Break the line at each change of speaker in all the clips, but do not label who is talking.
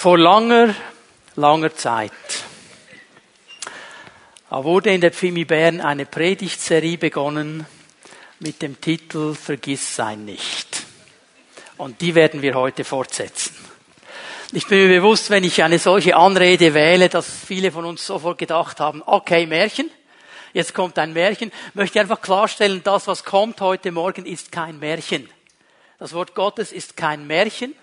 Vor langer, langer Zeit wurde in der Pfimi Bern eine Predigtserie begonnen mit dem Titel Vergiss sein nicht. Und die werden wir heute fortsetzen. Ich bin mir bewusst, wenn ich eine solche Anrede wähle, dass viele von uns sofort gedacht haben, okay, Märchen, jetzt kommt ein Märchen, möchte ich einfach klarstellen, das, was kommt heute Morgen, ist kein Märchen. Das Wort Gottes ist kein Märchen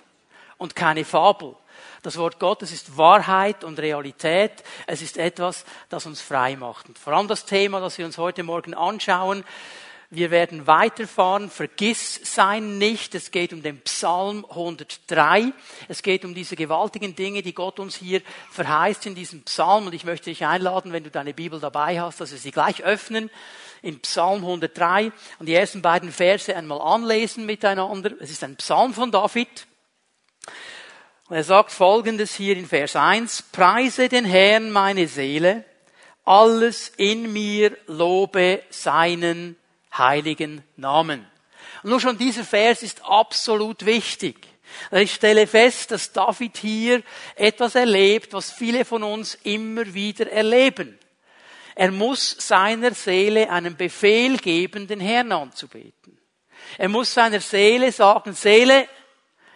und keine Fabel. Das Wort Gottes ist Wahrheit und Realität. Es ist etwas, das uns frei macht. Und vor allem das Thema, das wir uns heute Morgen anschauen, wir werden weiterfahren. Vergiss sein nicht. Es geht um den Psalm 103. Es geht um diese gewaltigen Dinge, die Gott uns hier verheißt in diesem Psalm. Und ich möchte dich einladen, wenn du deine Bibel dabei hast, dass wir sie gleich öffnen in Psalm 103 und die ersten beiden Verse einmal anlesen miteinander. Es ist ein Psalm von David. Und er sagt Folgendes hier in Vers 1, Preise den Herrn meine Seele, alles in mir lobe seinen heiligen Namen. Und nur schon dieser Vers ist absolut wichtig. Ich stelle fest, dass David hier etwas erlebt, was viele von uns immer wieder erleben. Er muss seiner Seele einen Befehl geben, den Herrn anzubeten. Er muss seiner Seele sagen, Seele,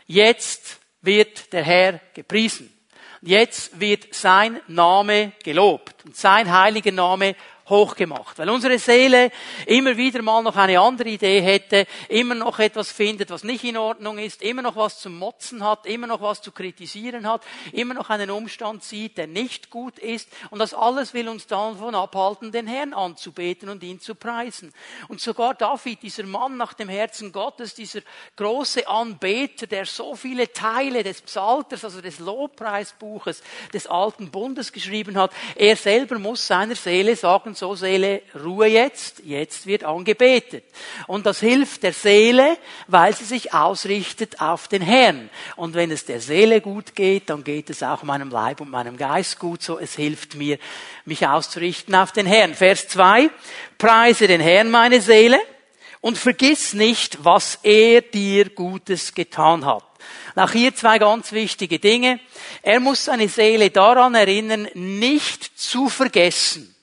jetzt wird der Herr gepriesen. Jetzt wird sein Name gelobt und sein heiliger Name hochgemacht. Weil unsere Seele immer wieder mal noch eine andere Idee hätte, immer noch etwas findet, was nicht in Ordnung ist, immer noch was zu motzen hat, immer noch was zu kritisieren hat, immer noch einen Umstand sieht, der nicht gut ist. Und das alles will uns davon abhalten, den Herrn anzubeten und ihn zu preisen. Und sogar David, dieser Mann nach dem Herzen Gottes, dieser große Anbeter, der so viele Teile des Psalters, also des Lobpreisbuches des alten Bundes geschrieben hat, er selber muss seiner Seele sagen, so Seele, Ruhe jetzt, jetzt wird angebetet. Und das hilft der Seele, weil sie sich ausrichtet auf den Herrn. Und wenn es der Seele gut geht, dann geht es auch meinem Leib und meinem Geist gut so. Es hilft mir, mich auszurichten auf den Herrn. Vers 2, preise den Herrn meine Seele und vergiss nicht, was er dir Gutes getan hat. Auch hier zwei ganz wichtige Dinge. Er muss seine Seele daran erinnern, nicht zu vergessen,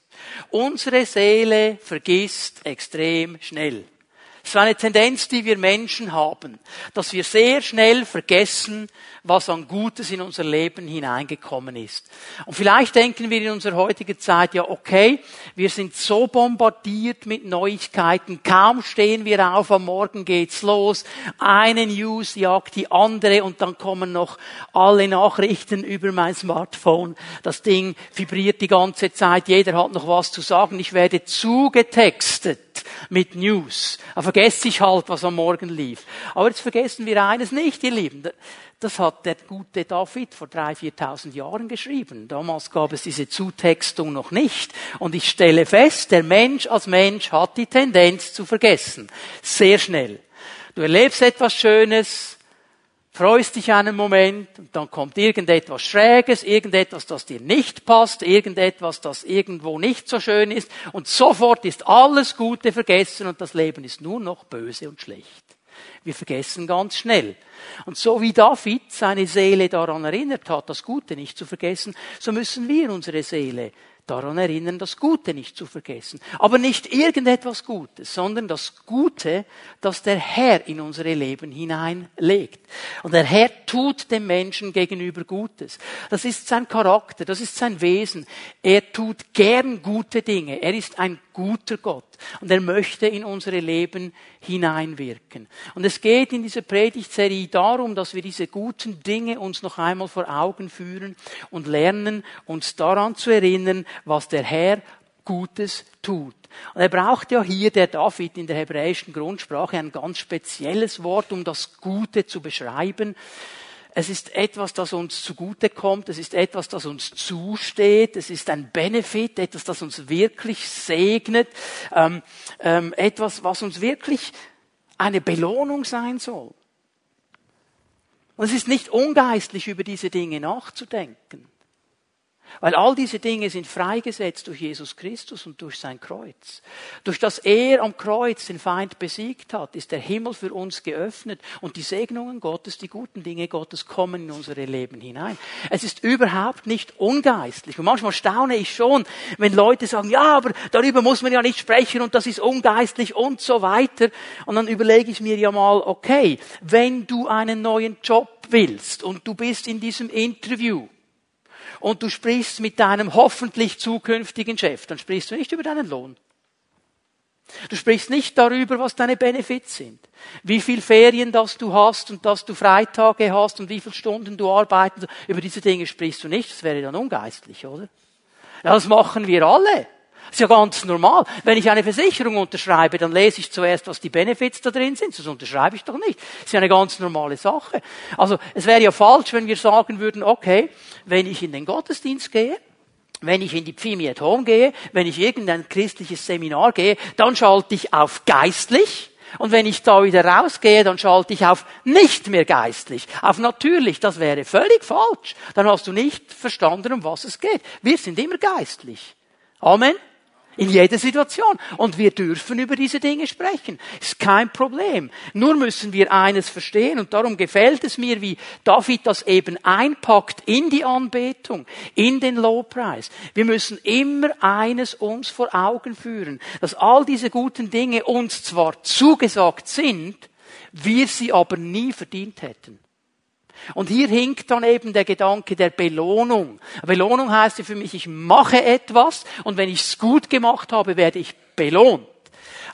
Unsere Seele vergisst extrem schnell. Das ist eine Tendenz, die wir Menschen haben, dass wir sehr schnell vergessen, was an Gutes in unser Leben hineingekommen ist. Und vielleicht denken wir in unserer heutigen Zeit, ja okay, wir sind so bombardiert mit Neuigkeiten, kaum stehen wir auf, am Morgen geht's los, eine News jagt die andere und dann kommen noch alle Nachrichten über mein Smartphone. Das Ding vibriert die ganze Zeit, jeder hat noch was zu sagen, ich werde zugetextet mit News. Da vergesse ich halt, was am Morgen lief. Aber jetzt vergessen wir eines nicht, ihr Lieben. Das hat der gute David vor drei, viertausend Jahren geschrieben. Damals gab es diese Zutextung noch nicht. Und ich stelle fest, der Mensch als Mensch hat die Tendenz zu vergessen. Sehr schnell. Du erlebst etwas Schönes, freust dich einen Moment und dann kommt irgendetwas Schräges, irgendetwas, das dir nicht passt, irgendetwas, das irgendwo nicht so schön ist und sofort ist alles Gute vergessen und das Leben ist nur noch böse und schlecht. Wir vergessen ganz schnell. Und so wie David seine Seele daran erinnert hat, das Gute nicht zu vergessen, so müssen wir unsere Seele daran erinnern, das Gute nicht zu vergessen. Aber nicht irgendetwas Gutes, sondern das Gute, das der Herr in unsere Leben hineinlegt. Und der Herr tut dem Menschen gegenüber Gutes. Das ist sein Charakter, das ist sein Wesen. Er tut gern gute Dinge. Er ist ein guter Gott und er möchte in unsere Leben hineinwirken. Und es geht in dieser Predigtserie darum, dass wir diese guten Dinge uns noch einmal vor Augen führen und lernen, uns daran zu erinnern, was der Herr Gutes tut. Und er braucht ja hier, der David in der hebräischen Grundsprache, ein ganz spezielles Wort, um das Gute zu beschreiben. Es ist etwas, das uns zugute kommt. Es ist etwas, das uns zusteht. Es ist ein Benefit, etwas, das uns wirklich segnet. Ähm, ähm, etwas, was uns wirklich eine Belohnung sein soll. Und es ist nicht ungeistlich, über diese Dinge nachzudenken. Weil all diese Dinge sind freigesetzt durch Jesus Christus und durch sein Kreuz. Durch das er am Kreuz den Feind besiegt hat, ist der Himmel für uns geöffnet und die Segnungen Gottes, die guten Dinge Gottes kommen in unsere Leben hinein. Es ist überhaupt nicht ungeistlich. Und manchmal staune ich schon, wenn Leute sagen, ja, aber darüber muss man ja nicht sprechen und das ist ungeistlich und so weiter. Und dann überlege ich mir ja mal, okay, wenn du einen neuen Job willst und du bist in diesem Interview, und du sprichst mit deinem hoffentlich zukünftigen Chef, dann sprichst du nicht über deinen Lohn. Du sprichst nicht darüber, was deine Benefits sind. Wie viel Ferien das du hast und dass du Freitage hast und wie viele Stunden du arbeitest. Über diese Dinge sprichst du nicht. Das wäre dann ungeistlich, oder? Ja, das machen wir alle. Das ist ja ganz normal. Wenn ich eine Versicherung unterschreibe, dann lese ich zuerst, was die Benefits da drin sind, sonst unterschreibe ich doch nicht. Das ist ja eine ganz normale Sache. Also es wäre ja falsch, wenn wir sagen würden, okay, wenn ich in den Gottesdienst gehe, wenn ich in die Pfimi at Home gehe, wenn ich irgendein christliches Seminar gehe, dann schalte ich auf geistlich. Und wenn ich da wieder rausgehe, dann schalte ich auf nicht mehr geistlich, auf natürlich. Das wäre völlig falsch. Dann hast du nicht verstanden, um was es geht. Wir sind immer geistlich. Amen. In jeder Situation. Und wir dürfen über diese Dinge sprechen. Ist kein Problem. Nur müssen wir eines verstehen. Und darum gefällt es mir, wie David das eben einpackt in die Anbetung, in den Lobpreis. Wir müssen immer eines uns vor Augen führen, dass all diese guten Dinge uns zwar zugesagt sind, wir sie aber nie verdient hätten. Und hier hinkt dann eben der Gedanke der Belohnung. Belohnung heißt ja für mich, ich mache etwas und wenn ich es gut gemacht habe, werde ich belohnt.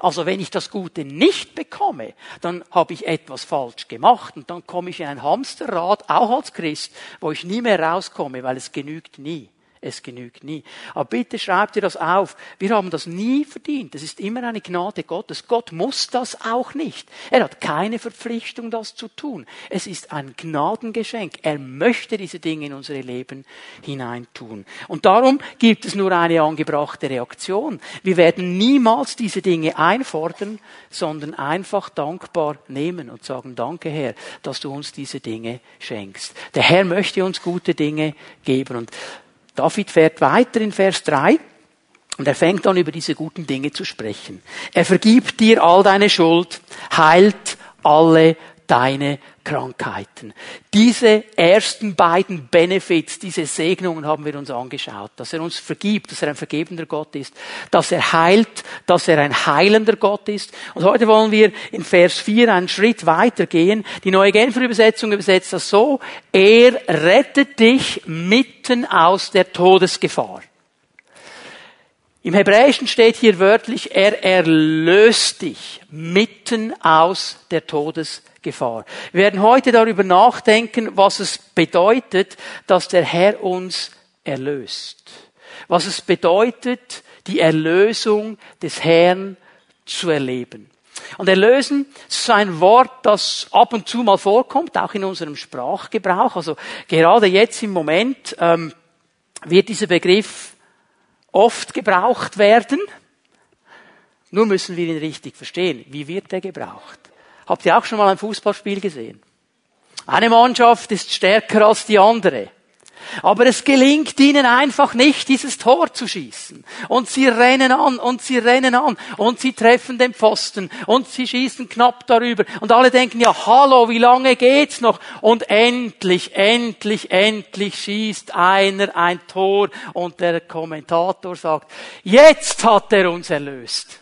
Also wenn ich das Gute nicht bekomme, dann habe ich etwas falsch gemacht und dann komme ich in ein Hamsterrad, auch als Christ, wo ich nie mehr rauskomme, weil es genügt nie. Es genügt nie. Aber bitte schreibt ihr das auf. Wir haben das nie verdient. Es ist immer eine Gnade Gottes. Gott muss das auch nicht. Er hat keine Verpflichtung, das zu tun. Es ist ein Gnadengeschenk. Er möchte diese Dinge in unsere Leben hineintun. Und darum gibt es nur eine angebrachte Reaktion. Wir werden niemals diese Dinge einfordern, sondern einfach dankbar nehmen und sagen, danke Herr, dass du uns diese Dinge schenkst. Der Herr möchte uns gute Dinge geben. Und David fährt weiter in Vers 3 und er fängt an, über diese guten Dinge zu sprechen. Er vergibt dir all deine Schuld, heilt alle deine Krankheiten. Diese ersten beiden Benefits, diese Segnungen haben wir uns angeschaut, dass er uns vergibt, dass er ein vergebender Gott ist, dass er heilt, dass er ein heilender Gott ist. Und heute wollen wir in Vers 4 einen Schritt weitergehen. Die neue Genfer Übersetzung übersetzt das so, er rettet dich mitten aus der Todesgefahr. Im Hebräischen steht hier wörtlich, er erlöst dich mitten aus der Todesgefahr. Gefahr. Wir werden heute darüber nachdenken, was es bedeutet, dass der Herr uns erlöst. Was es bedeutet, die Erlösung des Herrn zu erleben. Und erlösen ist ein Wort, das ab und zu mal vorkommt, auch in unserem Sprachgebrauch. Also gerade jetzt im Moment ähm, wird dieser Begriff oft gebraucht werden. Nur müssen wir ihn richtig verstehen. Wie wird er gebraucht? Habt ihr auch schon mal ein Fußballspiel gesehen? Eine Mannschaft ist stärker als die andere. Aber es gelingt ihnen einfach nicht, dieses Tor zu schießen. Und sie rennen an und sie rennen an und sie treffen den Pfosten und sie schießen knapp darüber. Und alle denken, ja, hallo, wie lange geht's noch? Und endlich, endlich, endlich schießt einer ein Tor und der Kommentator sagt, jetzt hat er uns erlöst.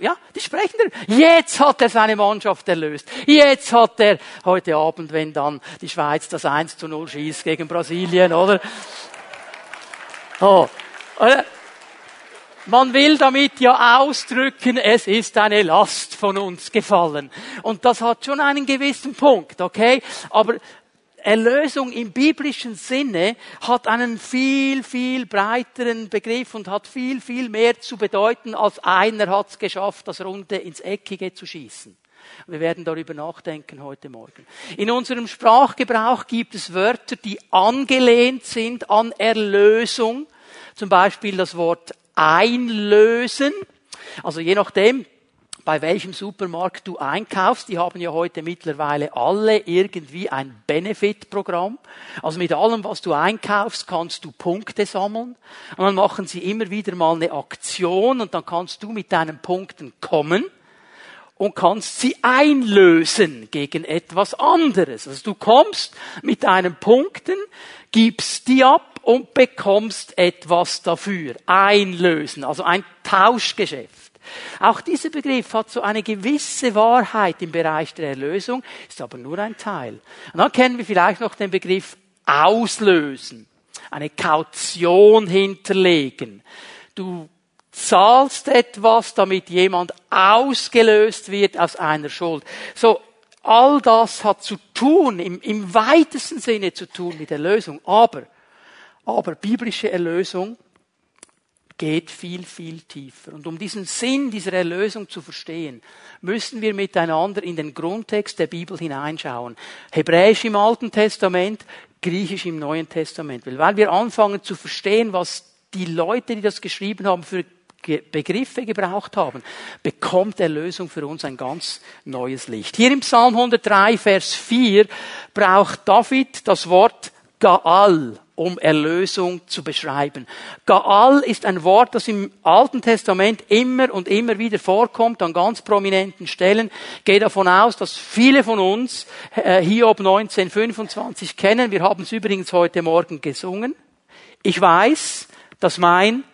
Ja, die sprechen darüber. Jetzt hat er seine Mannschaft erlöst. Jetzt hat er heute Abend, wenn dann die Schweiz das 1 zu 0 schießt gegen Brasilien, oder? Oh, oder? Man will damit ja ausdrücken, es ist eine Last von uns gefallen. Und das hat schon einen gewissen Punkt, okay? Aber Erlösung im biblischen Sinne hat einen viel, viel breiteren Begriff und hat viel, viel mehr zu bedeuten, als einer hat es geschafft, das Runde ins Eckige zu schießen. Wir werden darüber nachdenken heute Morgen. In unserem Sprachgebrauch gibt es Wörter, die angelehnt sind an Erlösung. Zum Beispiel das Wort einlösen. Also je nachdem, bei welchem Supermarkt du einkaufst. Die haben ja heute mittlerweile alle irgendwie ein Benefit-Programm. Also mit allem, was du einkaufst, kannst du Punkte sammeln. Und dann machen sie immer wieder mal eine Aktion und dann kannst du mit deinen Punkten kommen und kannst sie einlösen gegen etwas anderes. Also du kommst mit deinen Punkten, gibst die ab und bekommst etwas dafür. Einlösen, also ein Tauschgeschäft. Auch dieser Begriff hat so eine gewisse Wahrheit im Bereich der Erlösung, ist aber nur ein Teil. Und dann kennen wir vielleicht noch den Begriff auslösen, eine Kaution hinterlegen. Du zahlst etwas, damit jemand ausgelöst wird aus einer Schuld. So, all das hat zu tun, im, im weitesten Sinne zu tun mit Erlösung. Aber, aber biblische Erlösung geht viel, viel tiefer. Und um diesen Sinn dieser Erlösung zu verstehen, müssen wir miteinander in den Grundtext der Bibel hineinschauen. Hebräisch im Alten Testament, Griechisch im Neuen Testament. Weil wir anfangen zu verstehen, was die Leute, die das geschrieben haben, für Begriffe gebraucht haben, bekommt Erlösung für uns ein ganz neues Licht. Hier im Psalm 103, Vers 4 braucht David das Wort Gaal, um Erlösung zu beschreiben. Gaal ist ein Wort, das im Alten Testament immer und immer wieder vorkommt, an ganz prominenten Stellen. Ich gehe davon aus, dass viele von uns äh, Hiob 1925 kennen. Wir haben es übrigens heute Morgen gesungen. Ich weiß, dass mein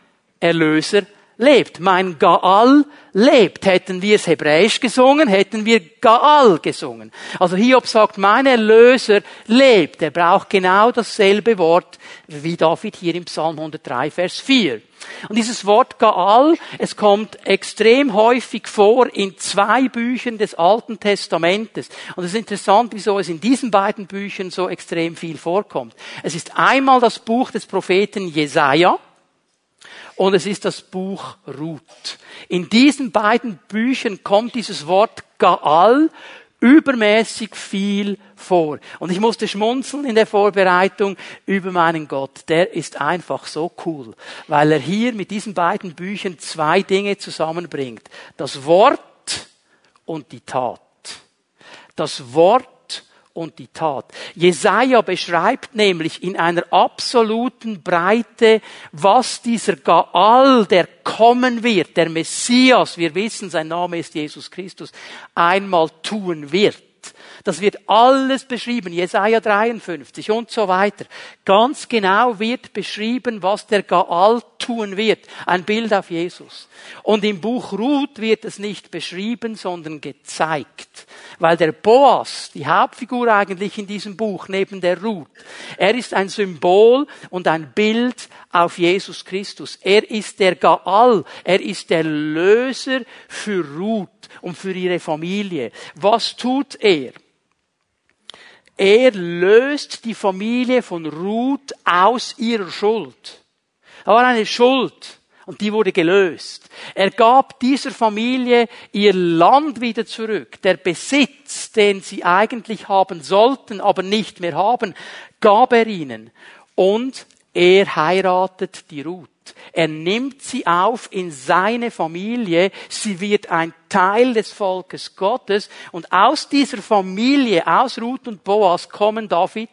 Erlöser lebt. Mein Gaal lebt. Hätten wir es hebräisch gesungen, hätten wir Gaal gesungen. Also Hiob sagt, mein Erlöser lebt. Er braucht genau dasselbe Wort wie David hier im Psalm 103, Vers 4. Und dieses Wort Gaal, es kommt extrem häufig vor in zwei Büchern des Alten Testamentes. Und es ist interessant, wieso es in diesen beiden Büchern so extrem viel vorkommt. Es ist einmal das Buch des Propheten Jesaja, und es ist das Buch Ruth. In diesen beiden Büchern kommt dieses Wort Gaal übermäßig viel vor. Und ich musste schmunzeln in der Vorbereitung über meinen Gott. Der ist einfach so cool, weil er hier mit diesen beiden Büchern zwei Dinge zusammenbringt. Das Wort und die Tat. Das Wort und die Tat. Jesaja beschreibt nämlich in einer absoluten Breite, was dieser Gaal, der kommen wird, der Messias, wir wissen, sein Name ist Jesus Christus, einmal tun wird. Das wird alles beschrieben, Jesaja 53 und so weiter. Ganz genau wird beschrieben, was der Gaal tun wird. Ein Bild auf Jesus. Und im Buch Ruth wird es nicht beschrieben, sondern gezeigt. Weil der Boas, die Hauptfigur eigentlich in diesem Buch, neben der Ruth, er ist ein Symbol und ein Bild auf Jesus Christus. Er ist der Gaal, er ist der Löser für Ruth und für ihre Familie. Was tut er? Er löst die Familie von Ruth aus ihrer Schuld. Da war eine Schuld und die wurde gelöst. Er gab dieser Familie ihr Land wieder zurück. Der Besitz, den sie eigentlich haben sollten, aber nicht mehr haben, gab er ihnen. Und er heiratet die Ruth. Er nimmt sie auf in seine Familie. Sie wird ein Teil des Volkes Gottes. Und aus dieser Familie, aus Ruth und Boas, kommen David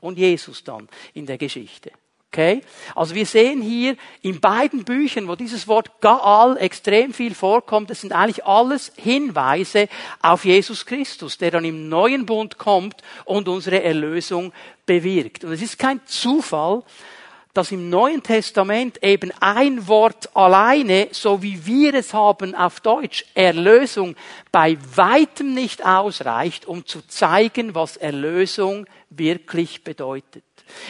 und Jesus dann in der Geschichte. Okay? Also wir sehen hier in beiden Büchern, wo dieses Wort Gaal extrem viel vorkommt, das sind eigentlich alles Hinweise auf Jesus Christus, der dann im neuen Bund kommt und unsere Erlösung bewirkt. Und es ist kein Zufall, dass im Neuen Testament eben ein Wort alleine, so wie wir es haben auf Deutsch, Erlösung, bei weitem nicht ausreicht, um zu zeigen, was Erlösung wirklich bedeutet.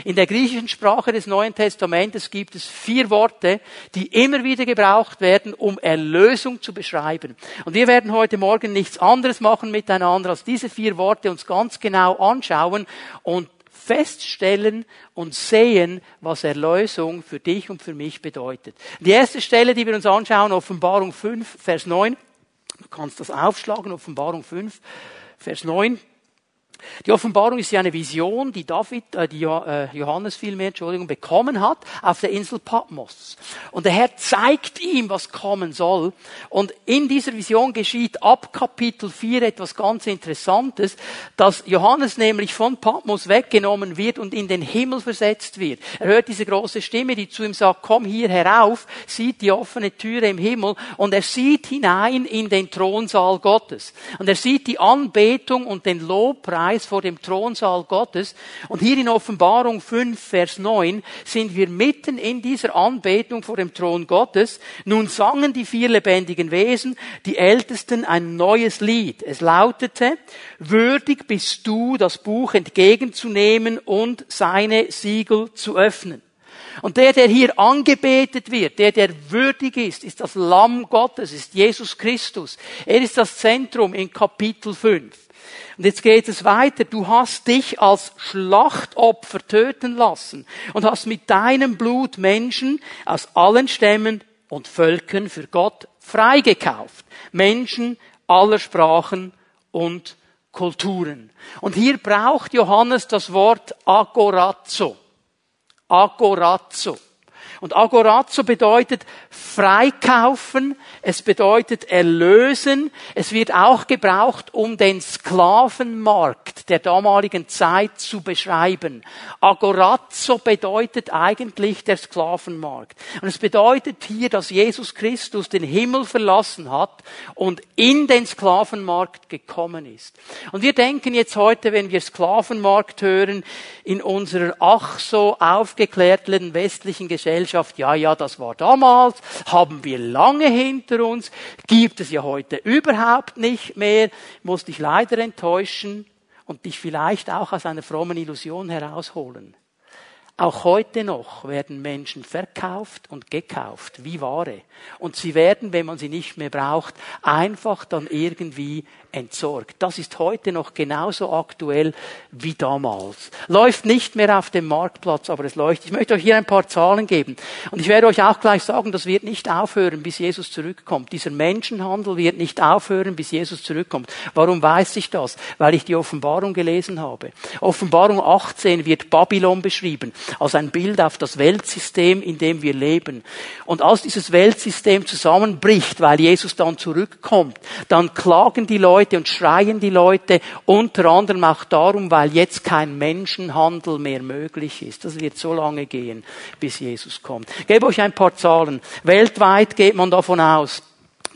In der griechischen Sprache des Neuen Testamentes gibt es vier Worte, die immer wieder gebraucht werden, um Erlösung zu beschreiben. Und wir werden heute Morgen nichts anderes machen miteinander, als diese vier Worte uns ganz genau anschauen und feststellen und sehen, was Erlösung für dich und für mich bedeutet. Die erste Stelle, die wir uns anschauen, Offenbarung 5, Vers 9. Du kannst das aufschlagen, Offenbarung 5, Vers 9. Die Offenbarung ist ja eine Vision, die David, äh, die äh, Johannes vielmehr, Entschuldigung, bekommen hat auf der Insel Patmos. Und der Herr zeigt ihm, was kommen soll. Und in dieser Vision geschieht ab Kapitel 4 etwas ganz Interessantes, dass Johannes nämlich von Patmos weggenommen wird und in den Himmel versetzt wird. Er hört diese große Stimme, die zu ihm sagt, komm hier herauf, sieht die offene Türe im Himmel und er sieht hinein in den Thronsaal Gottes. Und er sieht die Anbetung und den Lobpreis vor dem Thronsaal Gottes. Und hier in Offenbarung 5, Vers 9 sind wir mitten in dieser Anbetung vor dem Thron Gottes. Nun sangen die vier lebendigen Wesen, die Ältesten, ein neues Lied. Es lautete, würdig bist du, das Buch entgegenzunehmen und seine Siegel zu öffnen. Und der, der hier angebetet wird, der, der würdig ist, ist das Lamm Gottes, ist Jesus Christus. Er ist das Zentrum in Kapitel 5. Und jetzt geht es weiter. Du hast dich als Schlachtopfer töten lassen und hast mit deinem Blut Menschen aus allen Stämmen und Völkern für Gott freigekauft. Menschen aller Sprachen und Kulturen. Und hier braucht Johannes das Wort agorazo. Agorazo. Und agorazo bedeutet freikaufen, es bedeutet erlösen, es wird auch gebraucht, um den Sklavenmarkt der damaligen Zeit zu beschreiben. Agorazo bedeutet eigentlich der Sklavenmarkt. Und es bedeutet hier, dass Jesus Christus den Himmel verlassen hat und in den Sklavenmarkt gekommen ist. Und wir denken jetzt heute, wenn wir Sklavenmarkt hören, in unserer ach so aufgeklärten westlichen Gesellschaft, ja, ja, das war damals, haben wir lange hinter uns, gibt es ja heute überhaupt nicht mehr, muss dich leider enttäuschen und dich vielleicht auch aus einer frommen Illusion herausholen. Auch heute noch werden Menschen verkauft und gekauft wie Ware. Und sie werden, wenn man sie nicht mehr braucht, einfach dann irgendwie entsorgt. Das ist heute noch genauso aktuell wie damals. Läuft nicht mehr auf dem Marktplatz, aber es leuchtet. Ich möchte euch hier ein paar Zahlen geben. Und ich werde euch auch gleich sagen, das wird nicht aufhören, bis Jesus zurückkommt. Dieser Menschenhandel wird nicht aufhören, bis Jesus zurückkommt. Warum weiß ich das? Weil ich die Offenbarung gelesen habe. Offenbarung 18 wird Babylon beschrieben, als ein Bild auf das Weltsystem, in dem wir leben. Und als dieses Weltsystem zusammenbricht, weil Jesus dann zurückkommt, dann klagen die Leute, und schreien die Leute unter anderem auch darum, weil jetzt kein Menschenhandel mehr möglich ist. Das wird so lange gehen, bis Jesus kommt. Ich gebe euch ein paar Zahlen. Weltweit geht man davon aus,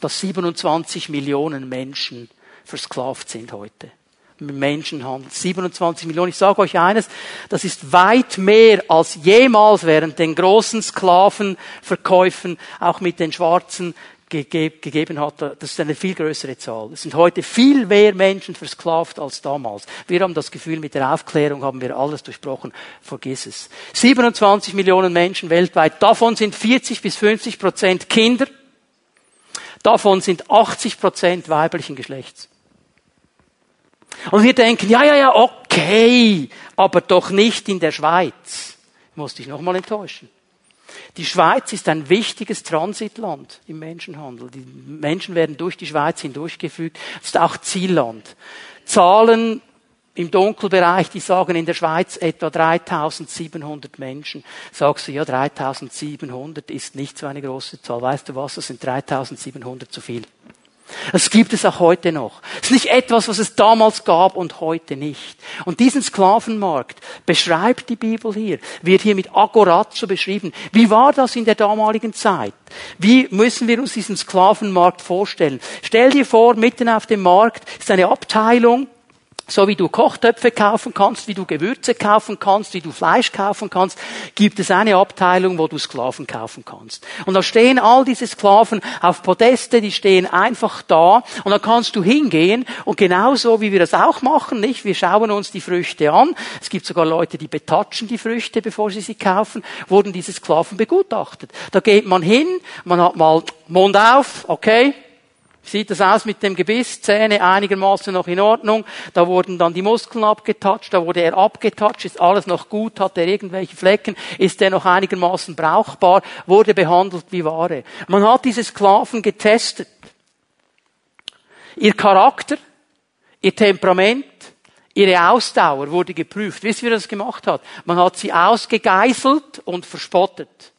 dass 27 Millionen Menschen versklavt sind heute. Menschenhandel. 27 Millionen. Ich sage euch eines, das ist weit mehr als jemals während den großen Sklavenverkäufen, auch mit den schwarzen gegeben hat, das ist eine viel größere Zahl. Es sind heute viel mehr Menschen versklavt als damals. Wir haben das Gefühl, mit der Aufklärung haben wir alles durchbrochen. Vergiss es. 27 Millionen Menschen weltweit. Davon sind 40 bis 50 Prozent Kinder. Davon sind 80 Prozent weiblichen Geschlechts. Und wir denken, ja, ja, ja, okay, aber doch nicht in der Schweiz. Ich muss dich nochmal enttäuschen. Die Schweiz ist ein wichtiges Transitland im Menschenhandel. Die Menschen werden durch die Schweiz hindurchgefügt. Es ist auch Zielland. Zahlen im Dunkelbereich, die sagen in der Schweiz etwa 3700 Menschen. Sagst du, ja, 3700 ist nicht so eine große Zahl. Weißt du was, das sind 3700 zu viel. Das gibt es auch heute noch. Es ist nicht etwas, was es damals gab und heute nicht. Und diesen Sklavenmarkt beschreibt die Bibel hier, wird hier mit Agorazzo beschrieben. Wie war das in der damaligen Zeit? Wie müssen wir uns diesen Sklavenmarkt vorstellen? Stell dir vor, mitten auf dem Markt ist eine Abteilung, so wie du Kochtöpfe kaufen kannst, wie du Gewürze kaufen kannst, wie du Fleisch kaufen kannst, gibt es eine Abteilung, wo du Sklaven kaufen kannst. Und da stehen all diese Sklaven auf Podeste, die stehen einfach da und da kannst du hingehen und genauso wie wir das auch machen, nicht? Wir schauen uns die Früchte an. Es gibt sogar Leute, die betatschen die Früchte, bevor sie sie kaufen, wurden diese Sklaven begutachtet. Da geht man hin, man hat mal Mund auf, okay, sieht das aus mit dem Gebiss, Zähne einigermaßen noch in Ordnung. Da wurden dann die Muskeln abgetatscht, da wurde er abgetatscht, ist alles noch gut, hat er irgendwelche Flecken, ist er noch einigermaßen brauchbar, wurde behandelt wie Ware. Man hat diese Sklaven getestet. Ihr Charakter, ihr Temperament, Ihre Ausdauer wurde geprüft. Wisst ihr, wie das gemacht hat? Man hat sie ausgegeißelt und verspottet.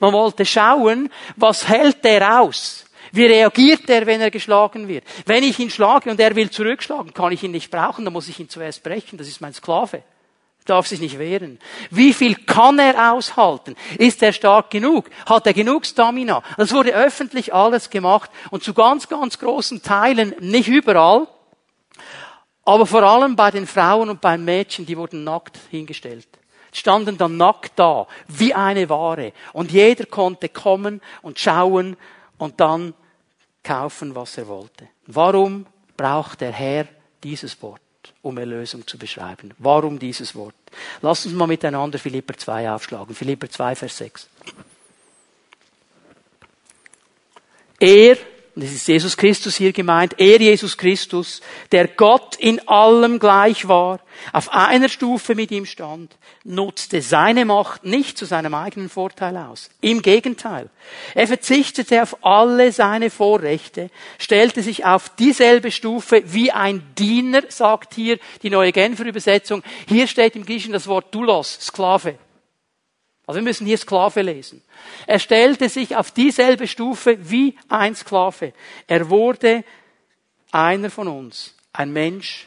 Man wollte schauen, was hält der aus? Wie reagiert er, wenn er geschlagen wird? Wenn ich ihn schlage und er will zurückschlagen, kann ich ihn nicht brauchen, dann muss ich ihn zuerst brechen. Das ist mein Sklave. Darf sich nicht wehren. Wie viel kann er aushalten? Ist er stark genug? Hat er genug Stamina? Das wurde öffentlich alles gemacht und zu ganz, ganz großen Teilen, nicht überall, aber vor allem bei den Frauen und beim Mädchen, die wurden nackt hingestellt. Standen dann nackt da, wie eine Ware. Und jeder konnte kommen und schauen und dann kaufen, was er wollte. Warum braucht der Herr dieses Wort, um Erlösung zu beschreiben? Warum dieses Wort? Lass uns mal miteinander Philipper 2 aufschlagen. Philipper 2, Vers 6. Er und es ist Jesus Christus hier gemeint, er Jesus Christus, der Gott in allem gleich war, auf einer Stufe mit ihm stand, nutzte seine Macht nicht zu seinem eigenen Vorteil aus. Im Gegenteil. Er verzichtete auf alle seine Vorrechte, stellte sich auf dieselbe Stufe wie ein Diener, sagt hier die neue Genfer Übersetzung. Hier steht im Griechischen das Wort Doulos, Sklave. Also wir müssen hier Sklave lesen. Er stellte sich auf dieselbe Stufe wie ein Sklave. Er wurde einer von uns, ein Mensch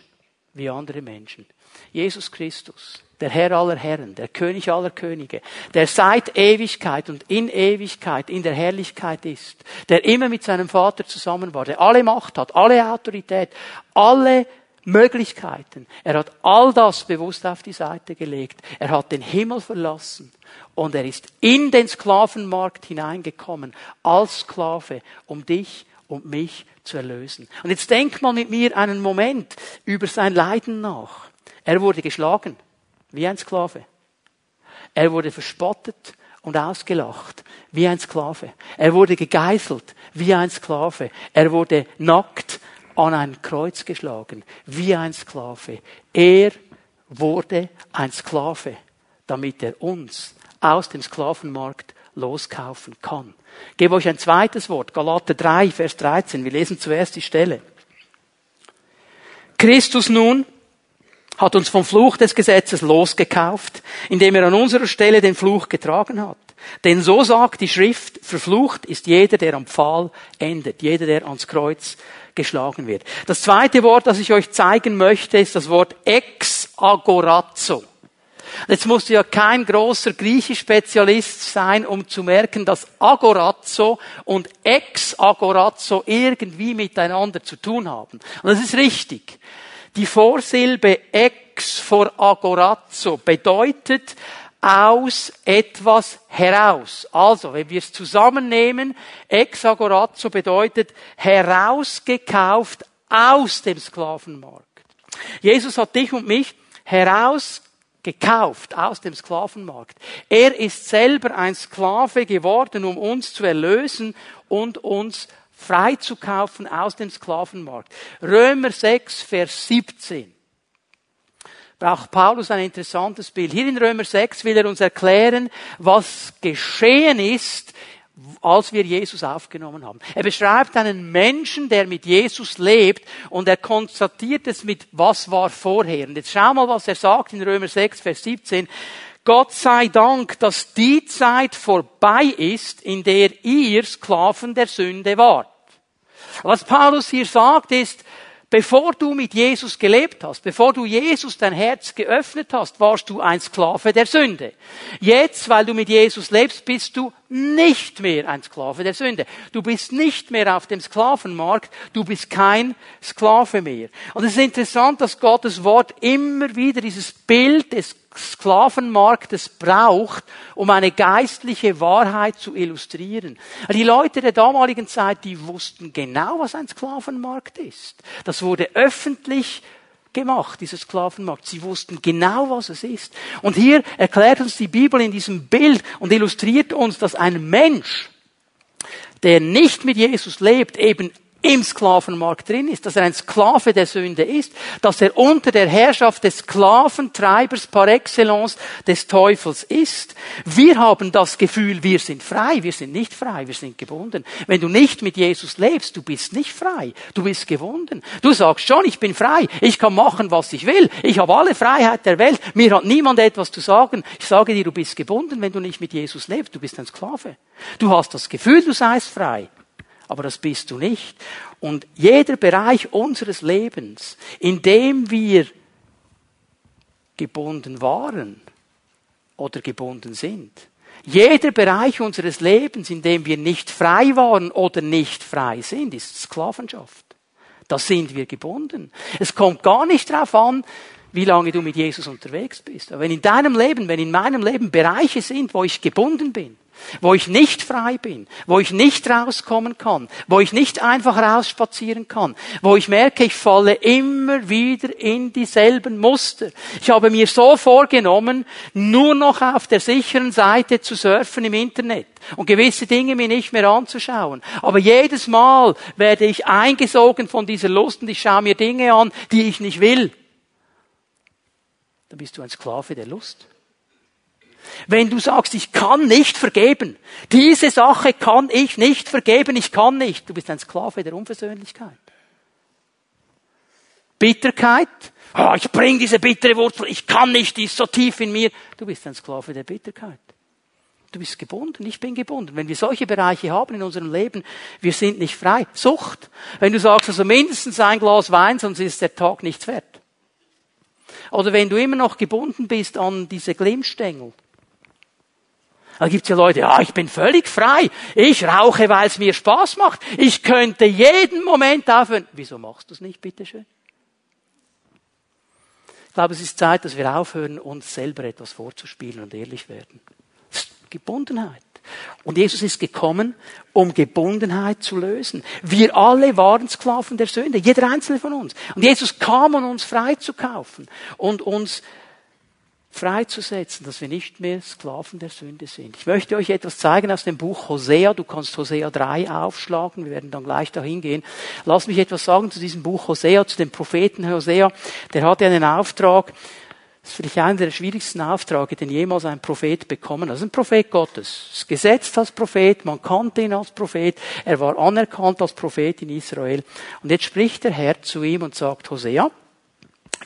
wie andere Menschen. Jesus Christus, der Herr aller Herren, der König aller Könige, der seit Ewigkeit und in Ewigkeit in der Herrlichkeit ist, der immer mit seinem Vater zusammen war, der alle Macht hat, alle Autorität, alle Möglichkeiten. Er hat all das bewusst auf die Seite gelegt. Er hat den Himmel verlassen und er ist in den Sklavenmarkt hineingekommen als Sklave, um dich und mich zu erlösen. Und jetzt denk mal mit mir einen Moment über sein Leiden nach. Er wurde geschlagen, wie ein Sklave. Er wurde verspottet und ausgelacht, wie ein Sklave. Er wurde gegeißelt, wie ein Sklave. Er wurde nackt an ein Kreuz geschlagen, wie ein Sklave. Er wurde ein Sklave, damit er uns aus dem Sklavenmarkt loskaufen kann. Ich gebe euch ein zweites Wort, Galater 3, Vers 13. Wir lesen zuerst die Stelle. Christus nun hat uns vom Fluch des Gesetzes losgekauft, indem er an unserer Stelle den Fluch getragen hat. Denn so sagt die Schrift, verflucht ist jeder, der am Pfahl endet, jeder, der ans Kreuz geschlagen wird. Das zweite Wort, das ich euch zeigen möchte, ist das Wort ex agorazo. Jetzt musst du ja kein großer Griechisch-Spezialist sein, um zu merken, dass agorazo und ex agorazo irgendwie miteinander zu tun haben. Und das ist richtig. Die Vorsilbe ex vor agorazo bedeutet aus etwas heraus. Also, wenn wir es zusammennehmen, exagorazo bedeutet herausgekauft aus dem Sklavenmarkt. Jesus hat dich und mich herausgekauft aus dem Sklavenmarkt. Er ist selber ein Sklave geworden, um uns zu erlösen und uns freizukaufen aus dem Sklavenmarkt. Römer 6, Vers 17 braucht Paulus ein interessantes Bild. Hier in Römer 6 will er uns erklären, was geschehen ist, als wir Jesus aufgenommen haben. Er beschreibt einen Menschen, der mit Jesus lebt und er konstatiert es mit, was war vorher. Und jetzt schau mal, was er sagt in Römer 6, Vers 17. Gott sei Dank, dass die Zeit vorbei ist, in der ihr Sklaven der Sünde wart. Was Paulus hier sagt ist, Bevor du mit Jesus gelebt hast, bevor du Jesus dein Herz geöffnet hast, warst du ein Sklave der Sünde. Jetzt, weil du mit Jesus lebst, bist du nicht mehr ein Sklave der Sünde. Du bist nicht mehr auf dem Sklavenmarkt, du bist kein Sklave mehr. Und es ist interessant, dass Gottes Wort immer wieder dieses Bild des Sklavenmarktes braucht, um eine geistliche Wahrheit zu illustrieren. Die Leute der damaligen Zeit, die wussten genau, was ein Sklavenmarkt ist. Das wurde öffentlich gemacht, dieser Sklavenmarkt. Sie wussten genau, was es ist. Und hier erklärt uns die Bibel in diesem Bild und illustriert uns, dass ein Mensch, der nicht mit Jesus lebt, eben im Sklavenmarkt drin ist, dass er ein Sklave der Sünde ist, dass er unter der Herrschaft des Sklaventreibers par excellence des Teufels ist. Wir haben das Gefühl, wir sind frei, wir sind nicht frei, wir sind gebunden. Wenn du nicht mit Jesus lebst, du bist nicht frei, du bist gebunden. Du sagst schon, ich bin frei, ich kann machen, was ich will, ich habe alle Freiheit der Welt, mir hat niemand etwas zu sagen. Ich sage dir, du bist gebunden, wenn du nicht mit Jesus lebst, du bist ein Sklave. Du hast das Gefühl, du seist frei aber das bist du nicht. Und jeder Bereich unseres Lebens, in dem wir gebunden waren oder gebunden sind, jeder Bereich unseres Lebens, in dem wir nicht frei waren oder nicht frei sind, ist Sklavenschaft. Da sind wir gebunden. Es kommt gar nicht darauf an, wie lange du mit Jesus unterwegs bist. Aber wenn in deinem Leben, wenn in meinem Leben Bereiche sind, wo ich gebunden bin, wo ich nicht frei bin, wo ich nicht rauskommen kann, wo ich nicht einfach rausspazieren kann, wo ich merke, ich falle immer wieder in dieselben Muster. Ich habe mir so vorgenommen, nur noch auf der sicheren Seite zu surfen im Internet und gewisse Dinge mir nicht mehr anzuschauen. Aber jedes Mal werde ich eingesogen von dieser Lust und ich schaue mir Dinge an, die ich nicht will. Dann bist du ein Sklave der Lust. Wenn du sagst, ich kann nicht vergeben, diese Sache kann ich nicht vergeben, ich kann nicht, du bist ein Sklave der Unversöhnlichkeit. Bitterkeit, oh, ich bring diese bittere Wurzel, ich kann nicht, die ist so tief in mir. Du bist ein Sklave der Bitterkeit. Du bist gebunden, ich bin gebunden. Wenn wir solche Bereiche haben in unserem Leben, wir sind nicht frei. Sucht. Wenn du sagst, also mindestens ein Glas Wein, sonst ist der Tag nichts wert. Oder wenn du immer noch gebunden bist an diese Glimmstängel, da gibt's ja Leute, ja, ich bin völlig frei. Ich rauche, weil es mir Spaß macht. Ich könnte jeden Moment aufhören. Wieso machst du es nicht, bitteschön? Ich glaube, es ist Zeit, dass wir aufhören, uns selber etwas vorzuspielen und ehrlich werden. Gebundenheit. Und Jesus ist gekommen, um Gebundenheit zu lösen. Wir alle waren Sklaven der Sünde, jeder einzelne von uns. Und Jesus kam, um uns frei zu kaufen und uns freizusetzen, dass wir nicht mehr Sklaven der Sünde sind. Ich möchte euch etwas zeigen aus dem Buch Hosea. Du kannst Hosea 3 aufschlagen. Wir werden dann gleich dahin gehen. Lass mich etwas sagen zu diesem Buch Hosea, zu dem Propheten Hosea. Der hatte einen Auftrag. Das ist vielleicht einer der schwierigsten Aufträge, den jemals ein Prophet bekommen hat. Das ist ein Prophet Gottes. Ist gesetzt als Prophet. Man kannte ihn als Prophet. Er war anerkannt als Prophet in Israel. Und jetzt spricht der Herr zu ihm und sagt, Hosea,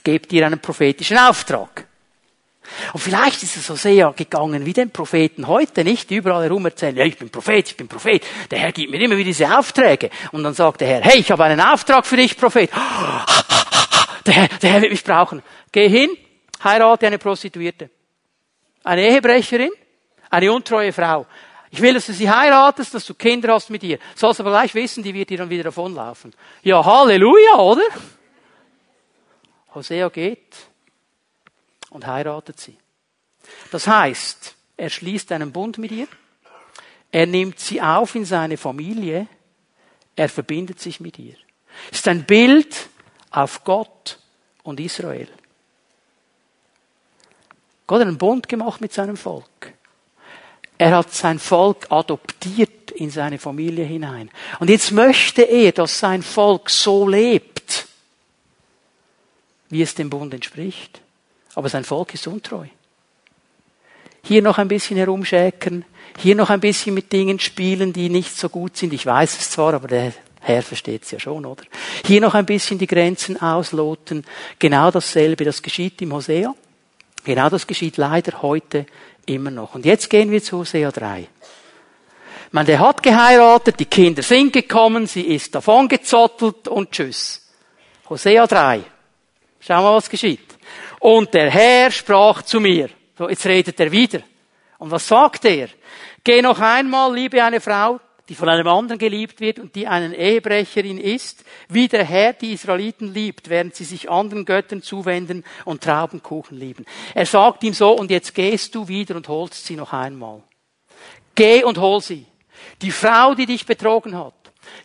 gebt dir einen prophetischen Auftrag. Und vielleicht ist es so sehr gegangen wie den Propheten heute, nicht überall herum erzählen, ja, ich bin Prophet, ich bin Prophet. Der Herr gibt mir immer wieder diese Aufträge. Und dann sagt der Herr, hey, ich habe einen Auftrag für dich, Prophet. Der Herr, der Herr wird mich brauchen. Geh hin, heirate eine Prostituierte. Eine Ehebrecherin, eine untreue Frau. Ich will, dass du sie heiratest, dass du Kinder hast mit ihr. Sollst aber gleich wissen, die wird dir dann wieder davonlaufen. Ja, Halleluja, oder? Hosea geht und heiratet sie. Das heißt, er schließt einen Bund mit ihr, er nimmt sie auf in seine Familie, er verbindet sich mit ihr. Es ist ein Bild auf Gott und Israel. Gott hat einen Bund gemacht mit seinem Volk. Er hat sein Volk adoptiert in seine Familie hinein. Und jetzt möchte er, dass sein Volk so lebt, wie es dem Bund entspricht. Aber sein Volk ist untreu. Hier noch ein bisschen herumschäkern, hier noch ein bisschen mit Dingen spielen, die nicht so gut sind. Ich weiß es zwar, aber der Herr versteht es ja schon, oder? Hier noch ein bisschen die Grenzen ausloten. Genau dasselbe, das geschieht im Hosea. Genau das geschieht leider heute immer noch. Und jetzt gehen wir zu Hosea 3. Man, der hat geheiratet, die Kinder sind gekommen, sie ist davongezottelt und tschüss. Hosea 3. Schau mal, was geschieht. Und der Herr sprach zu mir. So, jetzt redet er wieder. Und was sagt er? Geh noch einmal, liebe eine Frau, die von einem anderen geliebt wird und die einen Ehebrecherin ist, wie der Herr die Israeliten liebt, während sie sich anderen Göttern zuwenden und Traubenkuchen lieben. Er sagt ihm so, und jetzt gehst du wieder und holst sie noch einmal. Geh und hol sie. Die Frau, die dich betrogen hat.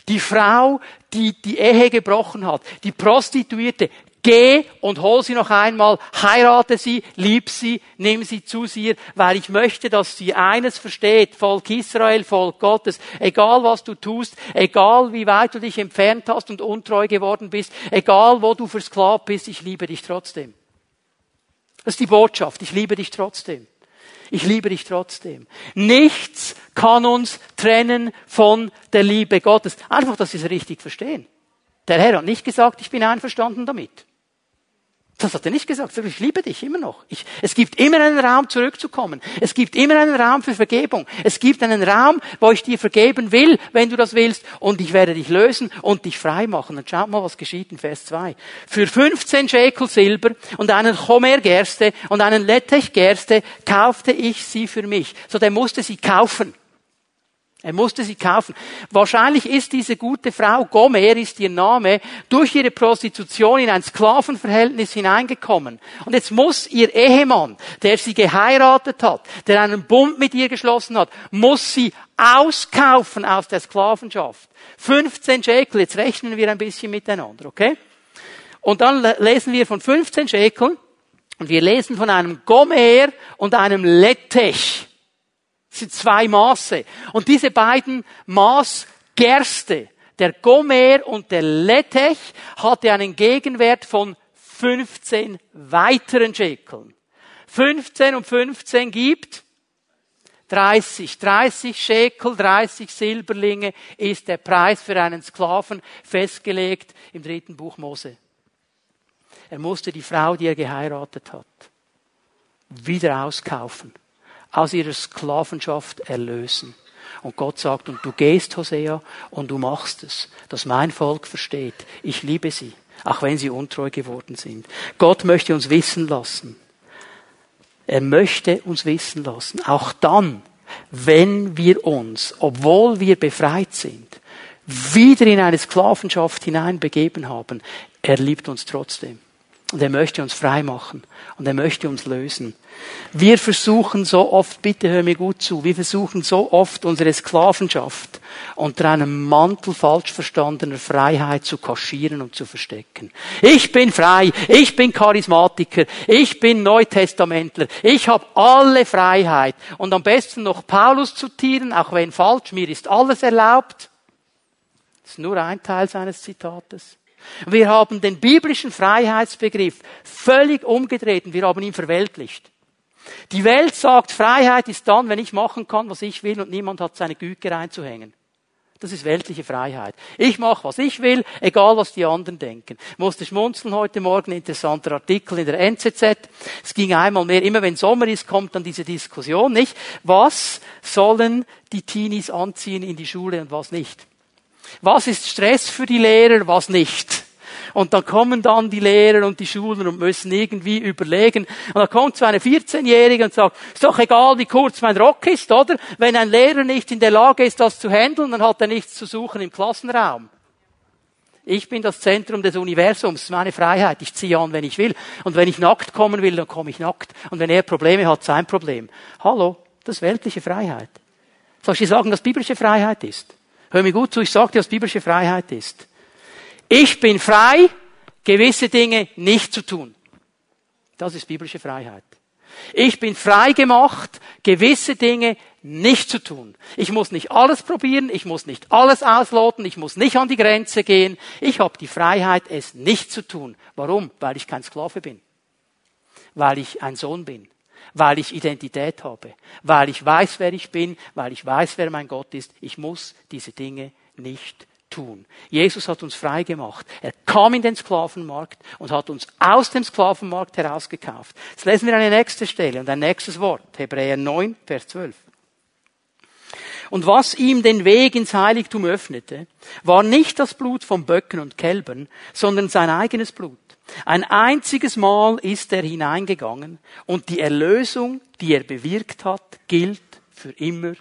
Die Frau, die die Ehe gebrochen hat. Die Prostituierte. Geh und hol sie noch einmal, heirate sie, lieb sie, nimm sie zu dir, weil ich möchte, dass sie eines versteht, Volk Israel, Volk Gottes, egal was du tust, egal wie weit du dich entfernt hast und untreu geworden bist, egal wo du versklavt bist, ich liebe dich trotzdem. Das ist die Botschaft, ich liebe dich trotzdem. Ich liebe dich trotzdem. Nichts kann uns trennen von der Liebe Gottes. Einfach, dass Sie es richtig verstehen. Der Herr hat nicht gesagt, ich bin einverstanden damit. Das hat er nicht gesagt. Ich liebe dich immer noch. Ich, es gibt immer einen Raum, zurückzukommen. Es gibt immer einen Raum für Vergebung. Es gibt einen Raum, wo ich dir vergeben will, wenn du das willst, und ich werde dich lösen und dich frei machen. Dann schaut mal, was geschieht in Vers 2. Für 15 Schekel Silber und einen Chomer Gerste und einen Lettech Gerste kaufte ich sie für mich. So, der musste sie kaufen. Er musste sie kaufen. Wahrscheinlich ist diese gute Frau, Gomer ist ihr Name, durch ihre Prostitution in ein Sklavenverhältnis hineingekommen. Und jetzt muss ihr Ehemann, der sie geheiratet hat, der einen Bund mit ihr geschlossen hat, muss sie auskaufen aus der Sklavenschaft. 15 Shekel, jetzt rechnen wir ein bisschen miteinander, okay? Und dann lesen wir von 15 Shekel und wir lesen von einem Gomer und einem Lettech. Das sind zwei Maße. Und diese beiden Maß Gerste, der Gomer und der Lettech, hatte einen Gegenwert von 15 weiteren Schekeln. 15 und 15 gibt 30. 30 Schekel, 30 Silberlinge ist der Preis für einen Sklaven festgelegt im dritten Buch Mose. Er musste die Frau, die er geheiratet hat, wieder auskaufen aus ihrer Sklavenschaft erlösen. Und Gott sagt, und du gehst, Hosea, und du machst es, dass mein Volk versteht, ich liebe sie, auch wenn sie untreu geworden sind. Gott möchte uns wissen lassen. Er möchte uns wissen lassen, auch dann, wenn wir uns, obwohl wir befreit sind, wieder in eine Sklavenschaft hineinbegeben haben, er liebt uns trotzdem. Und er möchte uns frei machen. Und er möchte uns lösen. Wir versuchen so oft, bitte hör mir gut zu, wir versuchen so oft unsere Sklavenschaft unter einem Mantel falsch verstandener Freiheit zu kaschieren und zu verstecken. Ich bin frei, ich bin Charismatiker, ich bin Neutestamentler, ich habe alle Freiheit. Und am besten noch Paulus zitieren, auch wenn falsch, mir ist alles erlaubt. Das ist nur ein Teil seines Zitates. Wir haben den biblischen Freiheitsbegriff völlig umgedreht und wir haben ihn verweltlicht. Die Welt sagt, Freiheit ist dann, wenn ich machen kann, was ich will und niemand hat seine Güte reinzuhängen. Das ist weltliche Freiheit. Ich mache, was ich will, egal was die anderen denken. Musste schmunzeln heute Morgen, interessanter Artikel in der NZZ. Es ging einmal mehr, immer wenn Sommer ist, kommt dann diese Diskussion, nicht? Was sollen die Teenies anziehen in die Schule und was nicht? Was ist Stress für die Lehrer, was nicht? Und dann kommen dann die Lehrer und die Schulen und müssen irgendwie überlegen. Und dann kommt so eine 14-Jährige und sagt, ist doch egal, wie kurz mein Rock ist, oder? Wenn ein Lehrer nicht in der Lage ist, das zu handeln, dann hat er nichts zu suchen im Klassenraum. Ich bin das Zentrum des Universums, meine Freiheit. Ich ziehe an, wenn ich will. Und wenn ich nackt kommen will, dann komme ich nackt. Und wenn er Probleme hat, sein Problem. Hallo, das ist weltliche Freiheit. Soll ich sagen, dass biblische Freiheit ist? Hör mir gut zu, ich sage dir, was biblische Freiheit ist. Ich bin frei, gewisse Dinge nicht zu tun. Das ist biblische Freiheit. Ich bin frei gemacht, gewisse Dinge nicht zu tun. Ich muss nicht alles probieren, ich muss nicht alles ausloten, ich muss nicht an die Grenze gehen. Ich habe die Freiheit, es nicht zu tun. Warum? Weil ich kein Sklave bin. Weil ich ein Sohn bin. Weil ich Identität habe. Weil ich weiß, wer ich bin. Weil ich weiß, wer mein Gott ist. Ich muss diese Dinge nicht tun. Jesus hat uns frei gemacht. Er kam in den Sklavenmarkt und hat uns aus dem Sklavenmarkt herausgekauft. Jetzt lesen wir eine nächste Stelle und ein nächstes Wort. Hebräer 9, Vers 12. Und was ihm den Weg ins Heiligtum öffnete, war nicht das Blut von Böcken und Kälbern, sondern sein eigenes Blut. Ein einziges Mal ist er hineingegangen und die Erlösung, die er bewirkt hat, gilt für immer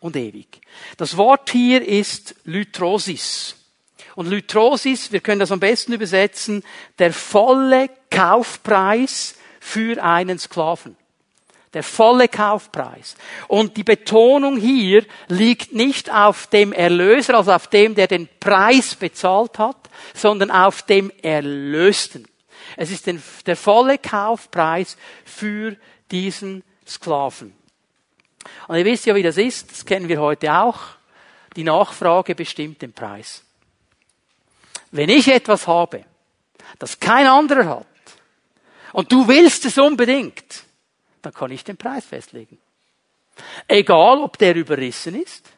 und ewig. Das Wort hier ist Lytrosis. Und Lytrosis, wir können das am besten übersetzen, der volle Kaufpreis für einen Sklaven. Der volle Kaufpreis. Und die Betonung hier liegt nicht auf dem Erlöser, also auf dem, der den Preis bezahlt hat, sondern auf dem Erlösten. Es ist der volle Kaufpreis für diesen Sklaven. Und ihr wisst ja, wie das ist, das kennen wir heute auch. Die Nachfrage bestimmt den Preis. Wenn ich etwas habe, das kein anderer hat, und du willst es unbedingt, dann kann ich den Preis festlegen. Egal, ob der überrissen ist,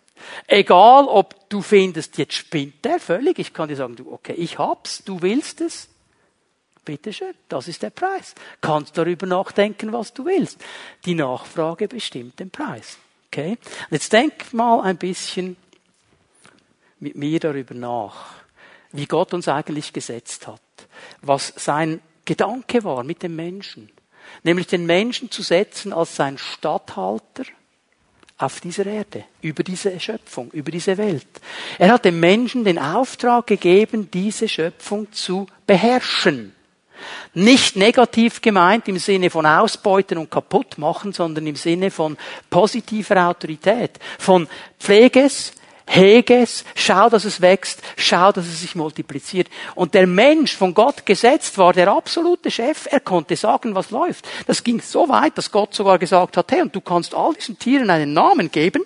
egal, ob du findest, jetzt spinnt der völlig, ich kann dir sagen, du, okay, ich hab's, du willst es, bitteschön, das ist der Preis. Kannst darüber nachdenken, was du willst. Die Nachfrage bestimmt den Preis. Okay? Jetzt denk mal ein bisschen mit mir darüber nach, wie Gott uns eigentlich gesetzt hat, was sein Gedanke war mit dem Menschen, nämlich den Menschen zu setzen als sein Statthalter auf dieser Erde, über diese Schöpfung, über diese Welt. Er hat dem Menschen den Auftrag gegeben, diese Schöpfung zu beherrschen. Nicht negativ gemeint im Sinne von Ausbeuten und kaputt machen, sondern im Sinne von positiver Autorität, von Pfleges, hege es, schau, dass es wächst, schau, dass es sich multipliziert. Und der Mensch von Gott gesetzt war der absolute Chef. Er konnte sagen, was läuft. Das ging so weit, dass Gott sogar gesagt hat, hey, und du kannst all diesen Tieren einen Namen geben.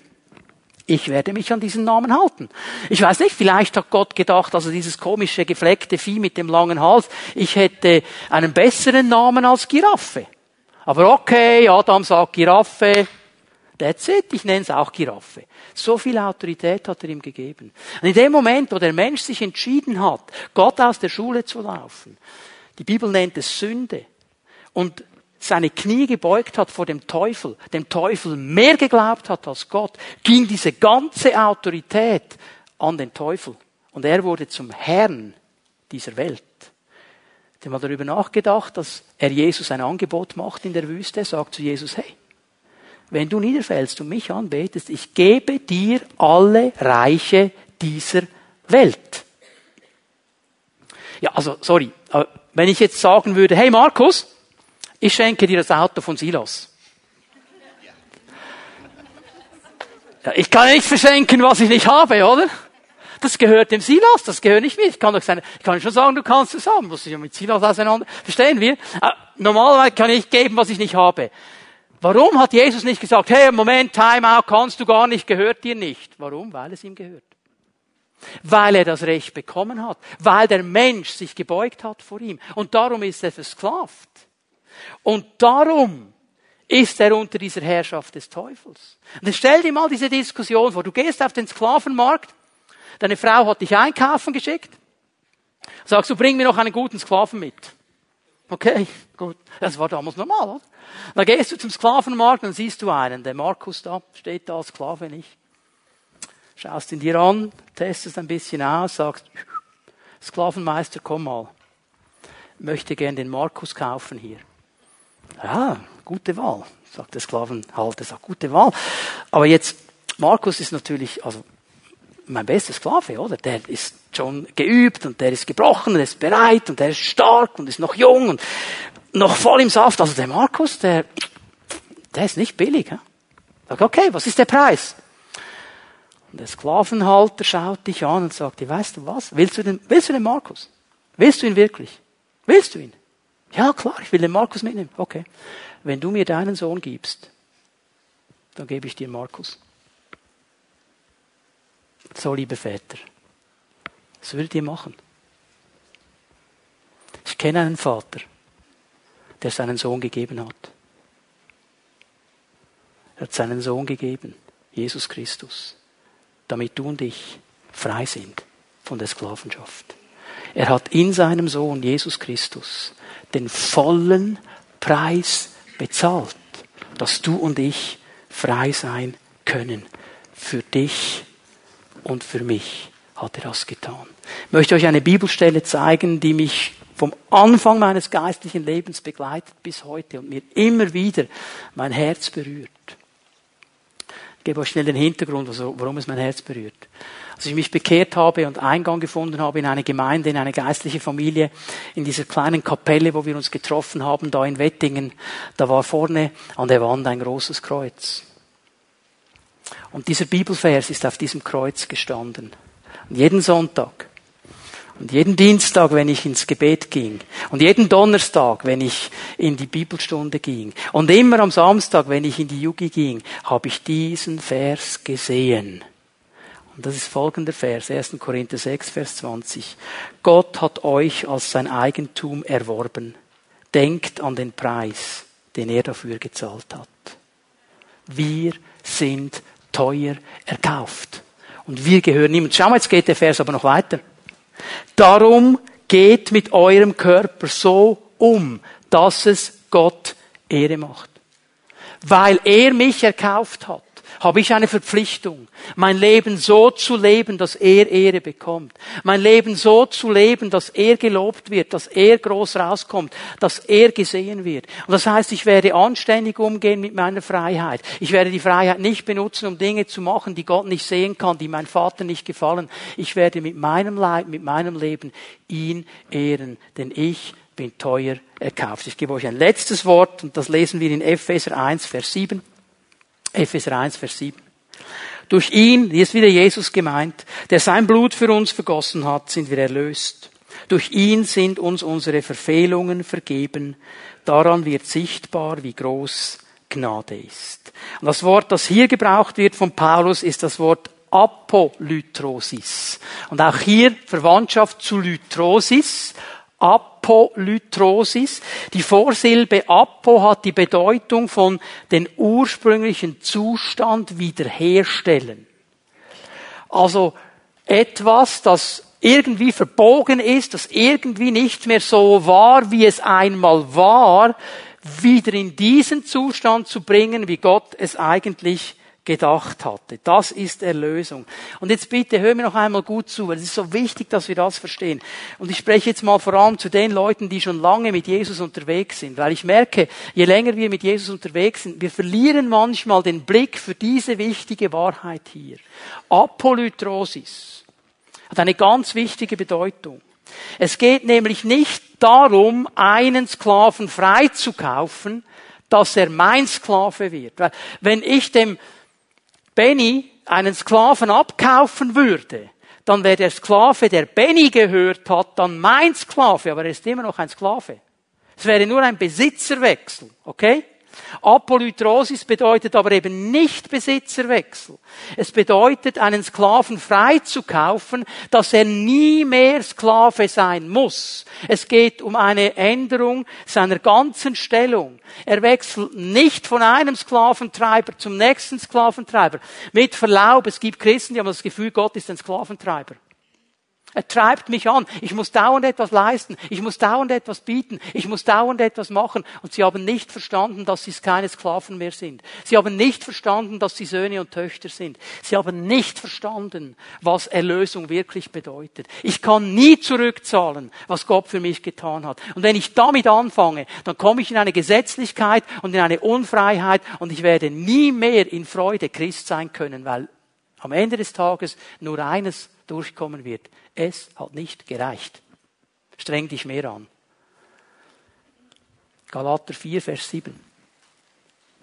Ich werde mich an diesen Namen halten. Ich weiß nicht, vielleicht hat Gott gedacht, also dieses komische gefleckte Vieh mit dem langen Hals, ich hätte einen besseren Namen als Giraffe. Aber okay, Adam sagt Giraffe, That's it, ich nenne es auch Giraffe. So viel Autorität hat er ihm gegeben. Und in dem Moment, wo der Mensch sich entschieden hat, Gott aus der Schule zu laufen, die Bibel nennt es Sünde, und seine Knie gebeugt hat vor dem Teufel, dem Teufel mehr geglaubt hat als Gott, ging diese ganze Autorität an den Teufel. Und er wurde zum Herrn dieser Welt. Habe mal darüber nachgedacht, dass er Jesus ein Angebot macht in der Wüste, sagt zu Jesus, hey, wenn du niederfällst und mich anbetest, ich gebe dir alle Reiche dieser Welt. Ja, also, sorry, wenn ich jetzt sagen würde, hey Markus, ich schenke dir das Auto von Silas. Ja, ich kann nicht verschenken, was ich nicht habe, oder? Das gehört dem Silas, das gehört nicht mir. Ich kann doch sagen, ich kann schon sagen, du kannst es haben, muss ich ja mit Silas auseinander. Verstehen wir? Aber normalerweise kann ich geben, was ich nicht habe. Warum hat Jesus nicht gesagt, hey, Moment, Time out, kannst du gar nicht, gehört dir nicht? Warum? Weil es ihm gehört. Weil er das Recht bekommen hat. Weil der Mensch sich gebeugt hat vor ihm. Und darum ist er versklavt. Und darum ist er unter dieser Herrschaft des Teufels. Und jetzt stell dir mal diese Diskussion vor. Du gehst auf den Sklavenmarkt, deine Frau hat dich einkaufen geschickt, sagst du, bring mir noch einen guten Sklaven mit. Okay, gut. Das war damals normal, oder? Dann gehst du zum Sklavenmarkt und siehst du einen, der Markus da, steht da, Sklave nicht. Schaust ihn dir an, testest ein bisschen aus, sagst, Sklavenmeister, komm mal. Möchte gern den Markus kaufen hier. Ja, gute Wahl, sagt der Sklavenhalter, sagt, gute Wahl. Aber jetzt, Markus ist natürlich, also, mein bester Sklave, oder? Der ist schon geübt und der ist gebrochen und ist bereit und der ist stark und ist noch jung und noch voll im Saft. Also der Markus, der, der ist nicht billig. Ja? Sag, okay, was ist der Preis? Und der Sklavenhalter schaut dich an und sagt, weißt du was? Willst du den, willst du den Markus? Willst du ihn wirklich? Willst du ihn? Ja, klar, ich will den Markus mitnehmen. Okay. Wenn du mir deinen Sohn gibst, dann gebe ich dir Markus. So, liebe Väter, was würdet ihr machen? Ich kenne einen Vater, der seinen Sohn gegeben hat. Er hat seinen Sohn gegeben, Jesus Christus, damit du und ich frei sind von der Sklavenschaft. Er hat in seinem Sohn Jesus Christus den vollen Preis bezahlt, dass du und ich frei sein können. Für dich und für mich hat er das getan. Ich möchte euch eine Bibelstelle zeigen, die mich vom Anfang meines geistlichen Lebens begleitet bis heute und mir immer wieder mein Herz berührt. Ich gebe euch schnell den Hintergrund, also warum es mein Herz berührt. Als ich mich bekehrt habe und Eingang gefunden habe in eine Gemeinde, in eine geistliche Familie, in dieser kleinen Kapelle, wo wir uns getroffen haben, da in Wettingen, da war vorne an der Wand ein großes Kreuz. Und dieser Bibelvers ist auf diesem Kreuz gestanden. Und jeden Sonntag Und jeden Dienstag, wenn ich ins Gebet ging, und jeden Donnerstag, wenn ich in die Bibelstunde ging, und immer am Samstag, wenn ich in die Yugi ging, habe ich diesen Vers gesehen. Und das ist folgender Vers, 1. Korinther 6, Vers 20. Gott hat euch als sein Eigentum erworben. Denkt an den Preis, den er dafür gezahlt hat. Wir sind teuer erkauft. Und wir gehören niemand. Schau mal, jetzt geht der Vers aber noch weiter. Darum geht mit eurem Körper so um, dass es Gott Ehre macht. Weil er mich erkauft hat habe ich eine Verpflichtung, mein Leben so zu leben, dass er Ehre bekommt. Mein Leben so zu leben, dass er gelobt wird, dass er groß rauskommt, dass er gesehen wird. Und das heißt, ich werde anständig umgehen mit meiner Freiheit. Ich werde die Freiheit nicht benutzen, um Dinge zu machen, die Gott nicht sehen kann, die mein Vater nicht gefallen. Ich werde mit meinem Leib, mit meinem Leben ihn ehren, denn ich bin teuer erkauft. Ich gebe euch ein letztes Wort und das lesen wir in Epheser 1, Vers 7. Epheser 1, Vers 7. Durch ihn, hier ist wieder Jesus gemeint, der sein Blut für uns vergossen hat, sind wir erlöst. Durch ihn sind uns unsere Verfehlungen vergeben. Daran wird sichtbar, wie groß Gnade ist. Und das Wort, das hier gebraucht wird von Paulus, ist das Wort Apolytrosis. Und auch hier Verwandtschaft zu Lytrosis. Apolytrosis. Die Vorsilbe Apo hat die Bedeutung von den ursprünglichen Zustand wiederherstellen. Also etwas, das irgendwie verbogen ist, das irgendwie nicht mehr so war, wie es einmal war, wieder in diesen Zustand zu bringen, wie Gott es eigentlich gedacht hatte. Das ist Erlösung. Und jetzt bitte hör mir noch einmal gut zu, weil es ist so wichtig, dass wir das verstehen. Und ich spreche jetzt mal vor allem zu den Leuten, die schon lange mit Jesus unterwegs sind, weil ich merke, je länger wir mit Jesus unterwegs sind, wir verlieren manchmal den Blick für diese wichtige Wahrheit hier. Apolytrosis hat eine ganz wichtige Bedeutung. Es geht nämlich nicht darum, einen Sklaven freizukaufen, dass er mein Sklave wird. Weil wenn ich dem Benny einen Sklaven abkaufen würde, dann wäre der Sklave, der Benny gehört hat, dann mein Sklave, aber er ist immer noch ein Sklave. Es wäre nur ein Besitzerwechsel, okay? Apolytrosis bedeutet aber eben nicht Besitzerwechsel. Es bedeutet, einen Sklaven freizukaufen, dass er nie mehr Sklave sein muss. Es geht um eine Änderung seiner ganzen Stellung. Er wechselt nicht von einem Sklaventreiber zum nächsten Sklaventreiber. Mit Verlaub, es gibt Christen, die haben das Gefühl, Gott ist ein Sklaventreiber. Er treibt mich an. Ich muss dauernd etwas leisten. Ich muss dauernd etwas bieten. Ich muss dauernd etwas machen. Und sie haben nicht verstanden, dass sie keine Sklaven mehr sind. Sie haben nicht verstanden, dass sie Söhne und Töchter sind. Sie haben nicht verstanden, was Erlösung wirklich bedeutet. Ich kann nie zurückzahlen, was Gott für mich getan hat. Und wenn ich damit anfange, dann komme ich in eine Gesetzlichkeit und in eine Unfreiheit und ich werde nie mehr in Freude Christ sein können, weil am Ende des Tages nur eines durchkommen wird. Es hat nicht gereicht. Streng dich mehr an. Galater 4, Vers 7.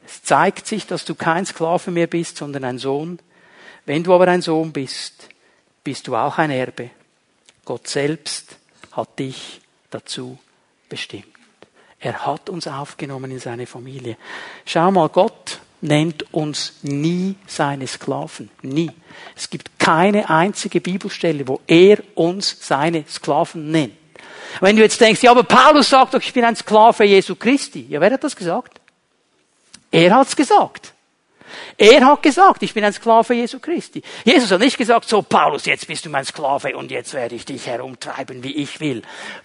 Es zeigt sich, dass du kein Sklave mehr bist, sondern ein Sohn. Wenn du aber ein Sohn bist, bist du auch ein Erbe. Gott selbst hat dich dazu bestimmt. Er hat uns aufgenommen in seine Familie. Schau mal, Gott nennt uns nie seine Sklaven. Nie. Es gibt keine einzige Bibelstelle, wo er uns seine Sklaven nennt. Wenn du jetzt denkst, ja, aber Paulus sagt doch, ich bin ein Sklave Jesu Christi. Ja, wer hat das gesagt? Er hat's gesagt. Er hat gesagt, ich bin ein Sklave Jesu Christi. Jesus hat nicht gesagt, so Paulus, jetzt bist du mein Sklave und jetzt werde ich dich herumtreiben, wie ich will.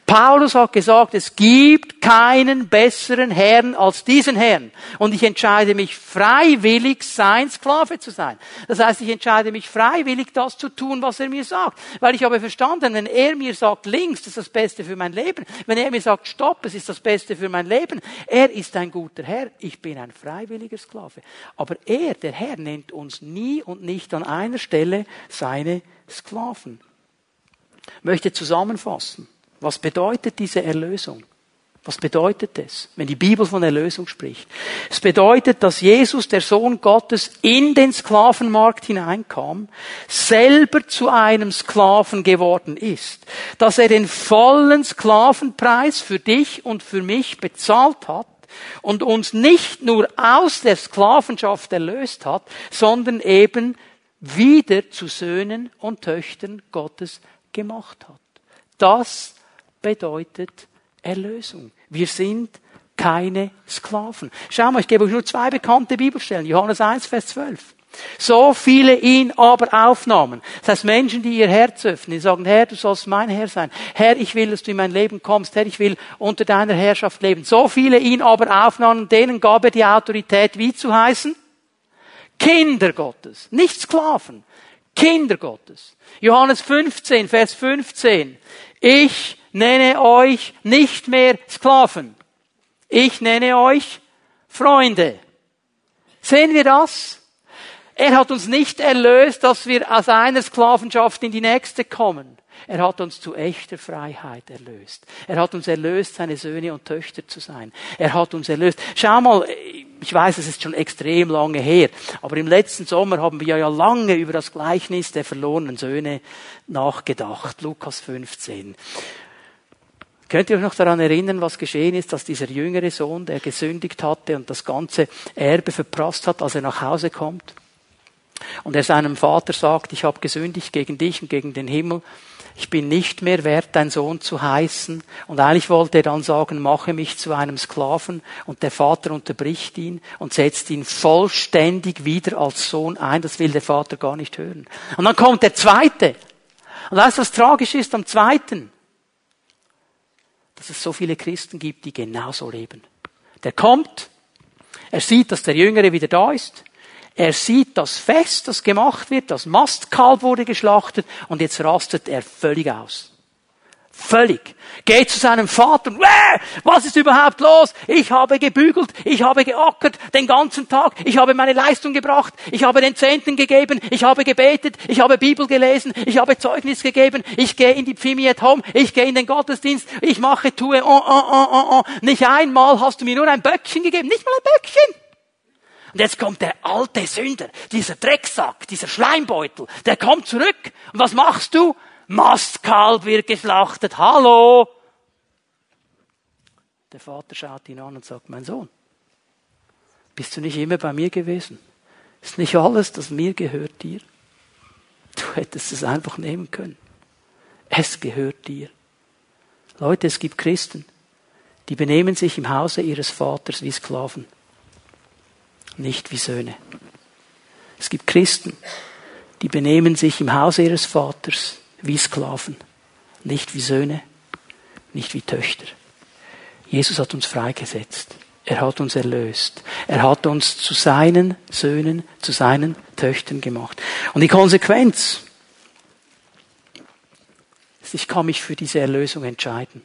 Paulus hat gesagt, es gibt keinen besseren Herrn als diesen Herrn. Und ich entscheide mich freiwillig, sein Sklave zu sein. Das heißt, ich entscheide mich freiwillig, das zu tun, was er mir sagt. Weil ich habe verstanden, wenn er mir sagt, links, das ist das Beste für mein Leben. Wenn er mir sagt, stopp, es ist das Beste für mein Leben. Er ist ein guter Herr. Ich bin ein freiwilliger Sklave. Aber er, der Herr nennt uns nie und nicht an einer Stelle seine Sklaven. Ich möchte zusammenfassen. Was bedeutet diese Erlösung? Was bedeutet es, wenn die Bibel von Erlösung spricht? Es bedeutet, dass Jesus, der Sohn Gottes, in den Sklavenmarkt hineinkam, selber zu einem Sklaven geworden ist, dass er den vollen Sklavenpreis für dich und für mich bezahlt hat und uns nicht nur aus der Sklavenschaft erlöst hat, sondern eben wieder zu Söhnen und Töchtern Gottes gemacht hat. Das bedeutet Erlösung. Wir sind keine Sklaven. Schau mal, ich gebe euch nur zwei bekannte Bibelstellen. Johannes 1, Vers 12. So viele ihn aber aufnahmen. Das heißt Menschen, die ihr Herz öffnen, die sagen, Herr, du sollst mein Herr sein. Herr, ich will, dass du in mein Leben kommst. Herr, ich will unter deiner Herrschaft leben. So viele ihn aber aufnahmen, denen gab er die Autorität, wie zu heißen? Kinder Gottes. Nicht Sklaven. Kinder Gottes. Johannes 15, Vers 15. Ich nenne euch nicht mehr Sklaven. Ich nenne euch Freunde. Sehen wir das? Er hat uns nicht erlöst, dass wir aus einer Sklavenschaft in die nächste kommen. Er hat uns zu echter Freiheit erlöst. Er hat uns erlöst, seine Söhne und Töchter zu sein. Er hat uns erlöst. Schau mal, ich weiß, es ist schon extrem lange her, aber im letzten Sommer haben wir ja lange über das Gleichnis der verlorenen Söhne nachgedacht. Lukas 15. Könnt ihr euch noch daran erinnern, was geschehen ist, dass dieser jüngere Sohn, der gesündigt hatte und das ganze Erbe verprasst hat, als er nach Hause kommt? Und er seinem Vater sagt, ich habe gesündigt gegen dich und gegen den Himmel. Ich bin nicht mehr wert, dein Sohn zu heißen. Und eigentlich wollte er dann sagen, mache mich zu einem Sklaven. Und der Vater unterbricht ihn und setzt ihn vollständig wieder als Sohn ein. Das will der Vater gar nicht hören. Und dann kommt der zweite. Und weißt du, was tragisch ist am zweiten? dass es so viele Christen gibt, die genauso leben. Der kommt, er sieht, dass der Jüngere wieder da ist, er sieht das Fest, das gemacht wird, das Mastkalb wurde geschlachtet und jetzt rastet er völlig aus. Völlig. Geht zu seinem Vater. Äh, was ist überhaupt los? Ich habe gebügelt, ich habe geackert den ganzen Tag, ich habe meine Leistung gebracht, ich habe den Zehnten gegeben, ich habe gebetet, ich habe Bibel gelesen, ich habe Zeugnis gegeben, ich gehe in die Pfimi at Home, ich gehe in den Gottesdienst, ich mache, tue, oh, oh, oh, oh, oh. Nicht einmal hast du mir nur ein Böckchen gegeben, nicht mal ein Böckchen. Und jetzt kommt der alte Sünder, dieser Drecksack, dieser Schleimbeutel, der kommt zurück. Und was machst du? Mastkalb wird geschlachtet. Hallo! Der Vater schaut ihn an und sagt, mein Sohn, bist du nicht immer bei mir gewesen? Ist nicht alles, das mir gehört dir? Du hättest es einfach nehmen können. Es gehört dir. Leute, es gibt Christen, die benehmen sich im Hause ihres Vaters wie Sklaven, nicht wie Söhne. Es gibt Christen, die benehmen sich im Hause ihres Vaters wie Sklaven, nicht wie Söhne, nicht wie Töchter. Jesus hat uns freigesetzt. Er hat uns erlöst. Er hat uns zu seinen Söhnen, zu seinen Töchtern gemacht. Und die Konsequenz ist, ich kann mich für diese Erlösung entscheiden.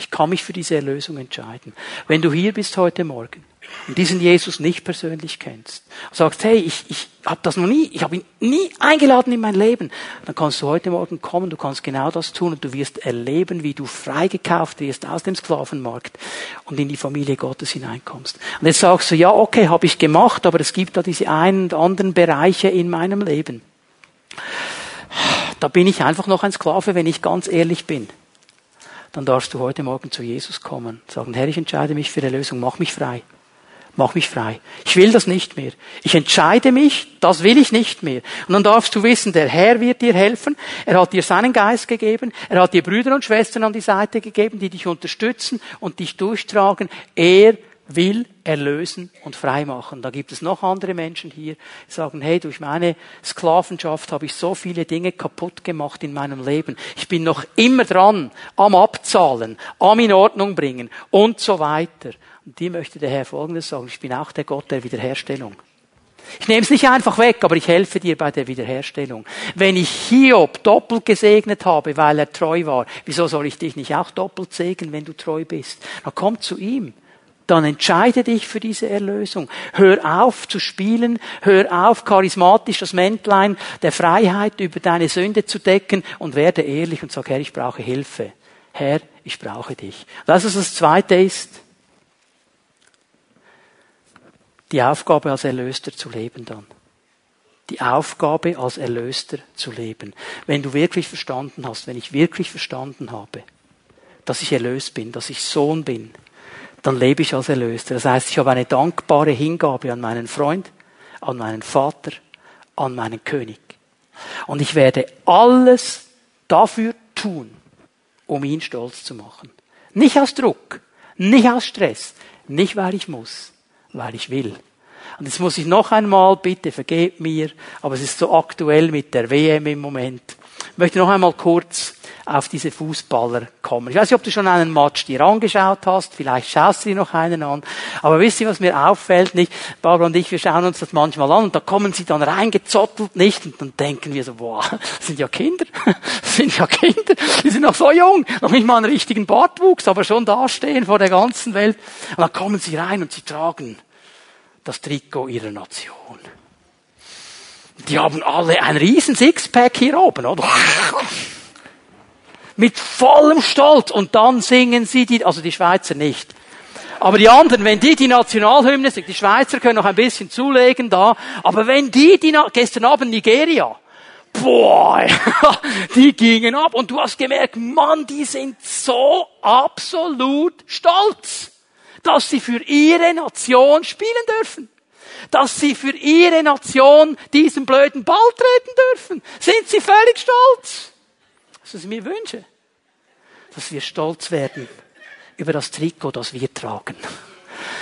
Ich kann mich für diese Erlösung entscheiden. Wenn du hier bist heute Morgen und diesen Jesus nicht persönlich kennst, sagst, hey, ich, ich habe das noch nie, ich habe ihn nie eingeladen in mein Leben, dann kannst du heute Morgen kommen, du kannst genau das tun und du wirst erleben, wie du freigekauft wirst aus dem Sklavenmarkt und in die Familie Gottes hineinkommst. Und jetzt sagst du, ja, okay, habe ich gemacht, aber es gibt da diese einen und anderen Bereiche in meinem Leben. Da bin ich einfach noch ein Sklave, wenn ich ganz ehrlich bin dann darfst du heute Morgen zu Jesus kommen. Sagen, Herr, ich entscheide mich für die Lösung, mach mich frei. Mach mich frei. Ich will das nicht mehr. Ich entscheide mich, das will ich nicht mehr. Und dann darfst du wissen, der Herr wird dir helfen. Er hat dir seinen Geist gegeben. Er hat dir Brüder und Schwestern an die Seite gegeben, die dich unterstützen und dich durchtragen. Er will erlösen und freimachen. Da gibt es noch andere Menschen hier, die sagen, hey, durch meine Sklavenschaft habe ich so viele Dinge kaputt gemacht in meinem Leben. Ich bin noch immer dran, am Abzahlen, am in Ordnung bringen und so weiter. Und die möchte der Herr Folgendes sagen. Ich bin auch der Gott der Wiederherstellung. Ich nehme es nicht einfach weg, aber ich helfe dir bei der Wiederherstellung. Wenn ich Hiob doppelt gesegnet habe, weil er treu war, wieso soll ich dich nicht auch doppelt segnen, wenn du treu bist? Dann komm zu ihm. Dann entscheide dich für diese Erlösung. Hör auf zu spielen, hör auf charismatisch das Mäntlein der Freiheit über deine Sünde zu decken und werde ehrlich und sag, Herr, ich brauche Hilfe. Herr, ich brauche dich. Das ist das Zweite ist, die Aufgabe als Erlöster zu leben dann. Die Aufgabe als Erlöster zu leben. Wenn du wirklich verstanden hast, wenn ich wirklich verstanden habe, dass ich erlöst bin, dass ich Sohn bin, dann lebe ich als Erlöster. Das heißt, ich habe eine dankbare Hingabe an meinen Freund, an meinen Vater, an meinen König. Und ich werde alles dafür tun, um ihn stolz zu machen. Nicht aus Druck, nicht aus Stress, nicht weil ich muss, weil ich will. Und jetzt muss ich noch einmal, bitte vergebt mir, aber es ist so aktuell mit der WM im Moment. Ich möchte noch einmal kurz auf diese Fußballer kommen. Ich weiß nicht, ob du schon einen Match dir angeschaut hast, vielleicht schaust du dir noch einen an, aber wisst ihr, was mir auffällt, nicht? Barbara und ich, wir schauen uns das manchmal an und da kommen sie dann reingezottelt, nicht? Und dann denken wir so, boah, das sind ja Kinder, das sind ja Kinder, die sind noch so jung, noch nicht mal einen richtigen Bartwuchs, aber schon dastehen vor der ganzen Welt. Und dann kommen sie rein und sie tragen das Trikot ihrer Nation. Die haben alle ein riesen Sixpack hier oben, oder? Mit vollem Stolz. Und dann singen sie die, also die Schweizer nicht. Aber die anderen, wenn die die Nationalhymne singen, die Schweizer können noch ein bisschen zulegen da, aber wenn die, die gestern Abend Nigeria, boah, die gingen ab und du hast gemerkt, Mann, die sind so absolut stolz, dass sie für ihre Nation spielen dürfen. Dass sie für ihre Nation diesen blöden Ball treten dürfen. Sind sie völlig stolz? Das ist mir wünsche dass wir stolz werden über das Trikot, das wir tragen.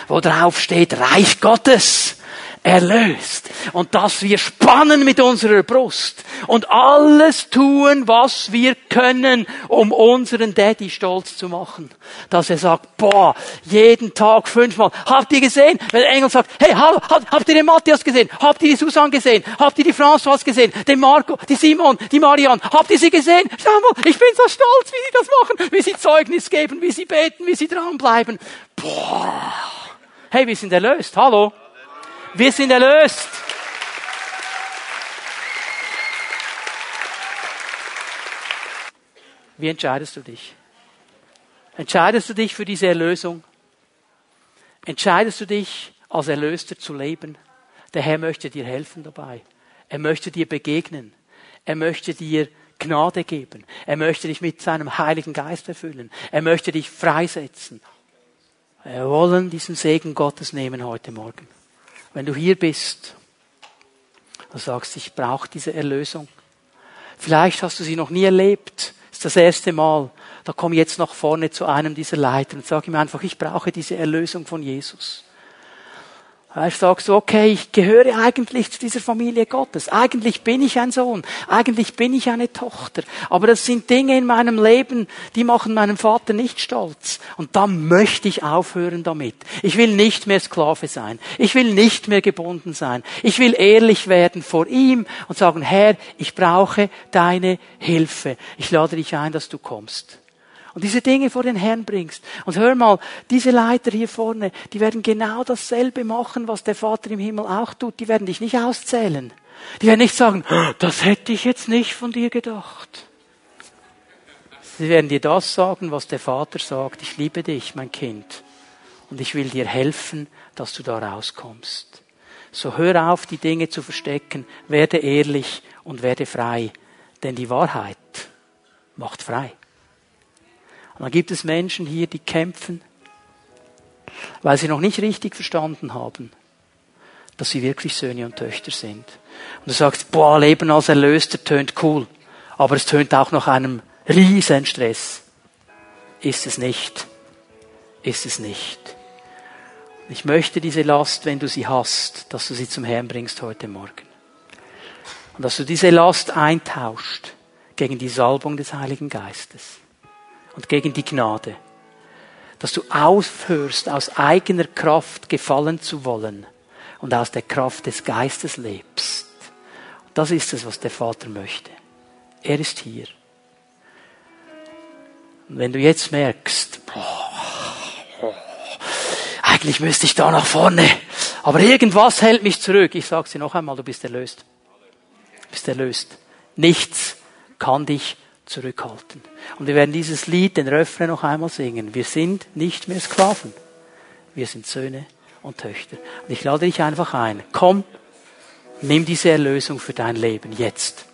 Wo drauf steht, Reich Gottes erlöst. Und dass wir spannen mit unserer Brust und alles tun, was wir können, um unseren Daddy stolz zu machen. Dass er sagt, boah, jeden Tag fünfmal. Habt ihr gesehen? Wenn der Engel sagt, hey, hallo, habt ihr den Matthias gesehen? Habt ihr die Susan gesehen? Habt ihr die François gesehen? Den Marco, die Simon, die Marianne? Habt ihr sie gesehen? Schau mal, ich bin so stolz, wie sie das machen, wie sie Zeugnis geben, wie sie beten, wie sie dranbleiben. Boah. Hey, wir sind erlöst. Hallo. Wir sind erlöst. Wie entscheidest du dich? Entscheidest du dich für diese Erlösung? Entscheidest du dich, als Erlöster zu leben? Der Herr möchte dir helfen dabei. Er möchte dir begegnen. Er möchte dir Gnade geben. Er möchte dich mit seinem Heiligen Geist erfüllen. Er möchte dich freisetzen. Wir wollen diesen Segen Gottes nehmen heute Morgen. Wenn du hier bist und sagst, ich brauche diese Erlösung. Vielleicht hast du sie noch nie erlebt. Das ist das erste Mal. Da komm jetzt nach vorne zu einem dieser Leiter und sag ihm einfach, ich brauche diese Erlösung von Jesus. Ich sage so, okay, ich gehöre eigentlich zu dieser Familie Gottes. Eigentlich bin ich ein Sohn. Eigentlich bin ich eine Tochter. Aber das sind Dinge in meinem Leben, die machen meinen Vater nicht stolz. Und da möchte ich aufhören damit. Ich will nicht mehr Sklave sein. Ich will nicht mehr gebunden sein. Ich will ehrlich werden vor ihm und sagen, Herr, ich brauche deine Hilfe. Ich lade dich ein, dass du kommst und diese Dinge vor den Herrn bringst. Und hör mal, diese Leiter hier vorne, die werden genau dasselbe machen, was der Vater im Himmel auch tut. Die werden dich nicht auszählen. Die werden nicht sagen, das hätte ich jetzt nicht von dir gedacht. Sie werden dir das sagen, was der Vater sagt. Ich liebe dich, mein Kind. Und ich will dir helfen, dass du da rauskommst. So hör auf, die Dinge zu verstecken. Werde ehrlich und werde frei. Denn die Wahrheit macht frei. Und dann gibt es Menschen hier, die kämpfen, weil sie noch nicht richtig verstanden haben, dass sie wirklich Söhne und Töchter sind. Und du sagst, boah, Leben als Erlöster tönt cool, aber es tönt auch nach einem riesen Stress. Ist es nicht. Ist es nicht. Ich möchte diese Last, wenn du sie hast, dass du sie zum Herrn bringst heute Morgen. Und dass du diese Last eintauscht gegen die Salbung des Heiligen Geistes und gegen die Gnade. Dass du aufhörst, aus eigener Kraft gefallen zu wollen und aus der Kraft des Geistes lebst. Das ist es, was der Vater möchte. Er ist hier. Und wenn du jetzt merkst, boah, eigentlich müsste ich da nach vorne, aber irgendwas hält mich zurück. Ich sage dir noch einmal, du bist erlöst. Du bist erlöst. Nichts kann dich zurückhalten. Und wir werden dieses Lied, den Refrain noch einmal singen. Wir sind nicht mehr Sklaven. Wir sind Söhne und Töchter. Und ich lade dich einfach ein. Komm, nimm diese Erlösung für dein Leben jetzt.